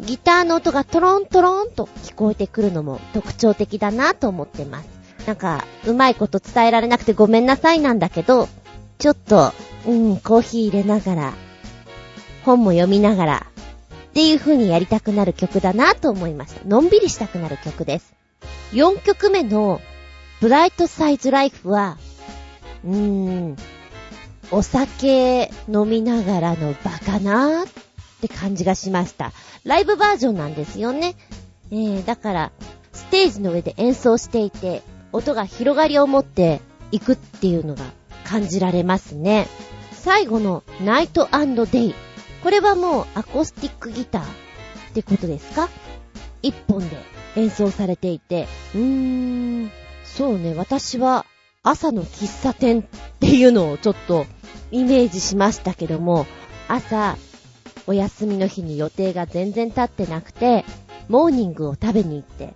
ギターの音がトロントロンと聞こえてくるのも特徴的だなと思ってます。なんか、うまいこと伝えられなくてごめんなさいなんだけど、ちょっと、うん、コーヒー入れながら、本も読みながら、っていう風にやりたくなる曲だなと思いました。のんびりしたくなる曲です。4曲目の、ブライトサイズライフは、うーん、お酒飲みながらのバカなーって感じがしました。ライブバージョンなんですよね。えー、だから、ステージの上で演奏していて、音が広がりを持っていくっていうのが感じられますね。最後のナイトデイ。これはもうアコースティックギターってことですか？一本で演奏されていて、うーん、そうね、私は朝の喫茶店っていうのをちょっとイメージしましたけども、朝、お休みの日に予定が全然立ってなくて、モーニングを食べに行って、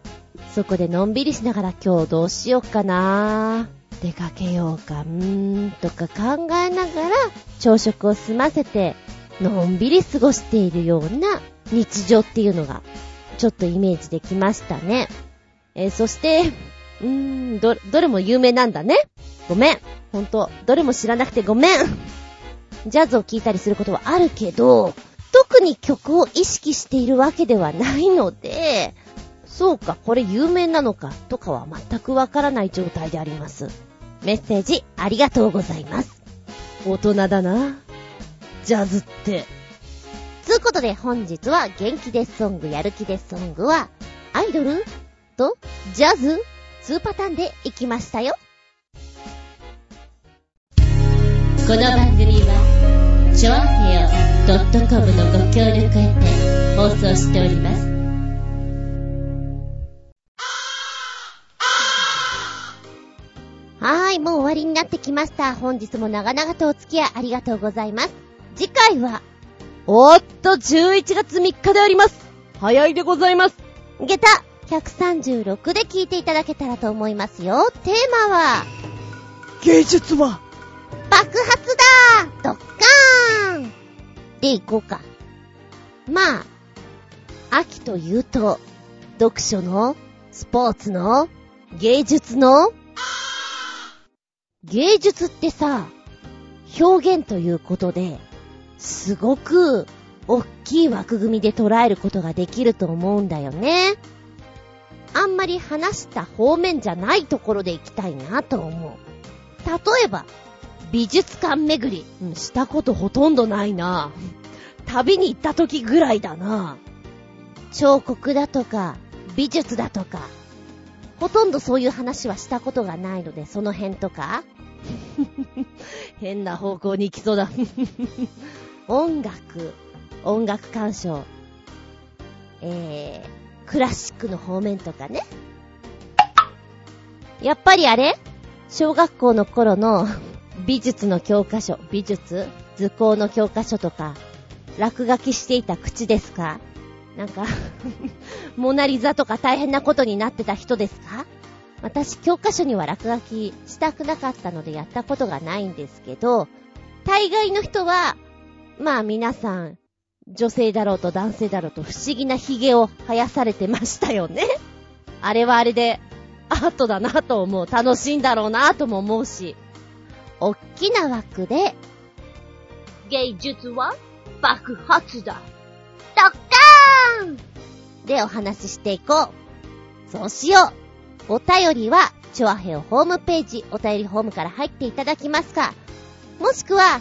そこでのんびりしながら今日どうしようかな出かけようか、うーん、とか考えながら朝食を済ませてのんびり過ごしているような日常っていうのが、ちょっとイメージできましたね。えー、そして、うーん、ど、どれも有名なんだね。ごめん。ほんと、どれも知らなくてごめん。ジャズを聴いたりすることはあるけど、特に曲を意識しているわけではないので、そうか、これ有名なのか、とかは全くわからない状態であります。メッセージありがとうございます。大人だな。ジャズって。つうことで本日は元気ですソング、やる気ですソングは、アイドルとジャズ ?2 パターンで行きましたよ。この番組は、ちょあへよ .com のご協力へて放送しております。はーい、もう終わりになってきました。本日も長々とお付き合いありがとうございます。次回は、おっと、11月3日であります。早いでございます。下駄136で聞いていただけたらと思いますよ。テーマは、芸術は、爆発だドッカーンでいこうか。まあ、秋というと、読書の、スポーツの、芸術の、芸術ってさ、表現ということで、すごく、おっきい枠組みで捉えることができると思うんだよね。あんまり話した方面じゃないところで行きたいなと思う。例えば、美術館巡り、うん、したことほとんどないな。旅に行った時ぐらいだな。彫刻だとか、美術だとか、ほとんどそういう話はしたことがないので、その辺とか。変な方向に行きそうだ。音楽、音楽鑑賞、えー、クラシックの方面とかね。やっぱりあれ？小学校の頃の美術の教科書、美術図工の教科書とか、落書きしていた口ですか？なんか モナリザとか大変なことになってた人ですか？私、教科書には落書きしたくなかったのでやったことがないんですけど、大概の人はまあ皆さん、女性だろうと男性だろうと不思議な髭を生やされてましたよね。あれはあれでアートだなと思う。楽しいんだろうなとも思うし。おっきな枠で、芸術は爆発だ。ドッカーンでお話ししていこう。そうしよう。お便りは、チョアヘオホームページ、お便りホームから入っていただきますか。もしくは、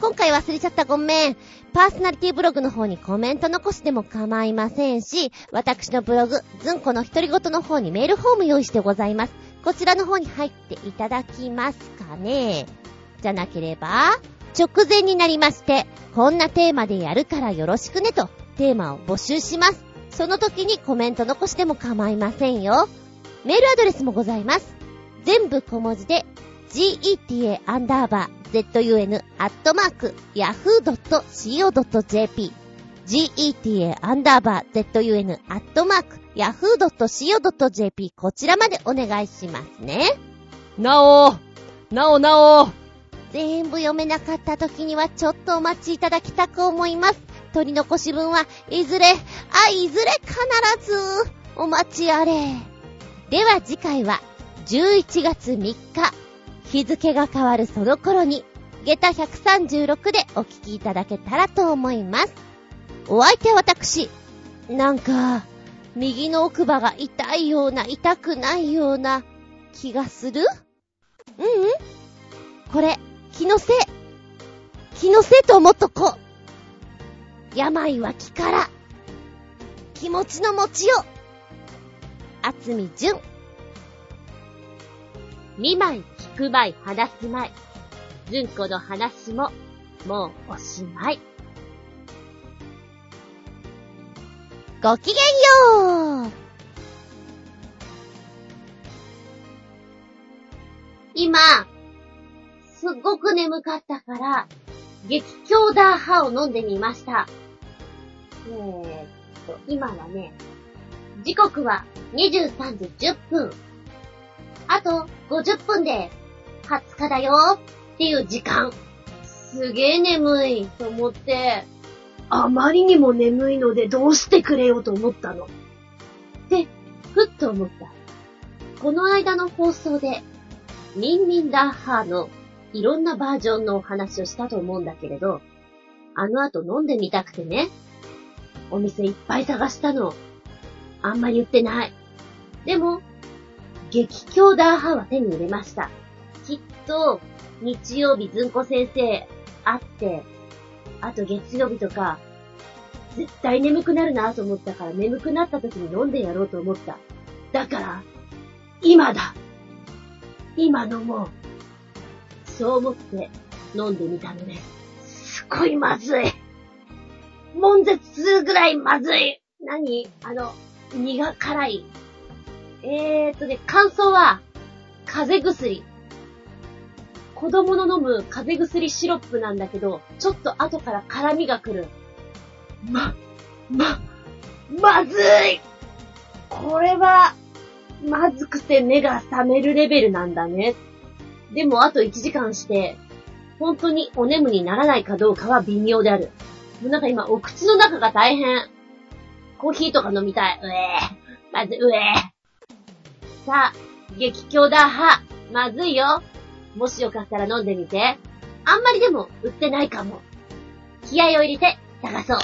今回忘れちゃったごめん。パーソナリティブログの方にコメント残しても構いませんし、私のブログ、ずんこの独り言の方にメールフォーム用意してございます。こちらの方に入っていただきますかねじゃなければ、直前になりまして、こんなテーマでやるからよろしくねと、テーマを募集します。その時にコメント残しても構いませんよ。メールアドレスもございます。全部小文字で、geta アンダーバー zun アットマーク yahoo.co.jp geta アンダーバー zun アットマーク yahoo.co.jp こちらまでお願いしますね。なおなおなお全部読めなかった時にはちょっとお待ちいただきたく思います。取り残し分はいずれ、あ、いずれ必ずお待ちあれ。では次回は11月3日、日付が変わるその頃に、下駄136でお聞きいただけたらと思います。お相手は私、なんか、右の奥歯が痛いような、痛くないような気がする？うんうんこれ、気のせい。気のせいと思っとこう。病は気から。気持ちの持ちよ。あつみじゅん。見舞い、聞く舞い、話す舞い。ずんこの話も、もうおしまい。ごきげんよう。今、すっごく眠かったから、激強ダーハを飲んでみました。えーっと、今はね、時刻は23時10分。あと50分で20日だよっていう時間。すげえ眠いと思って、あまりにも眠いのでどうしてくれよと思ったの。で、ふっと思った。この間の放送で、ミンミンダーハーのいろんなバージョンのお話をしたと思うんだけれど、あの後飲んでみたくてね、お店いっぱい探したの。あんまり売ってない。でも、激強ダーハーは手に入れました。きっと、日曜日ずんこ先生会って、あと月曜日とか、絶対眠くなるなと思ったから眠くなった時に飲んでやろうと思った。だから、今だ今飲もう。そう思って飲んでみたのです。すごいまずい。悶絶するぐらいまずい。何？あの、苦辛い。えーっとね、感想は、風邪薬。子供の飲む風邪薬シロップなんだけど、ちょっと後から辛みが来る。ま、ま、まずいこれは、まずくて目が覚めるレベルなんだね。でもあと1時間して、本当にお眠にならないかどうかは微妙である。もうなんか今、お口の中が大変。コーヒーとか飲みたい。うえー。まずい、うえー。さあ、激強だは。まずいよ。もしよかったら飲んでみて。あんまりでも売ってないかも。気合を入れて探そう。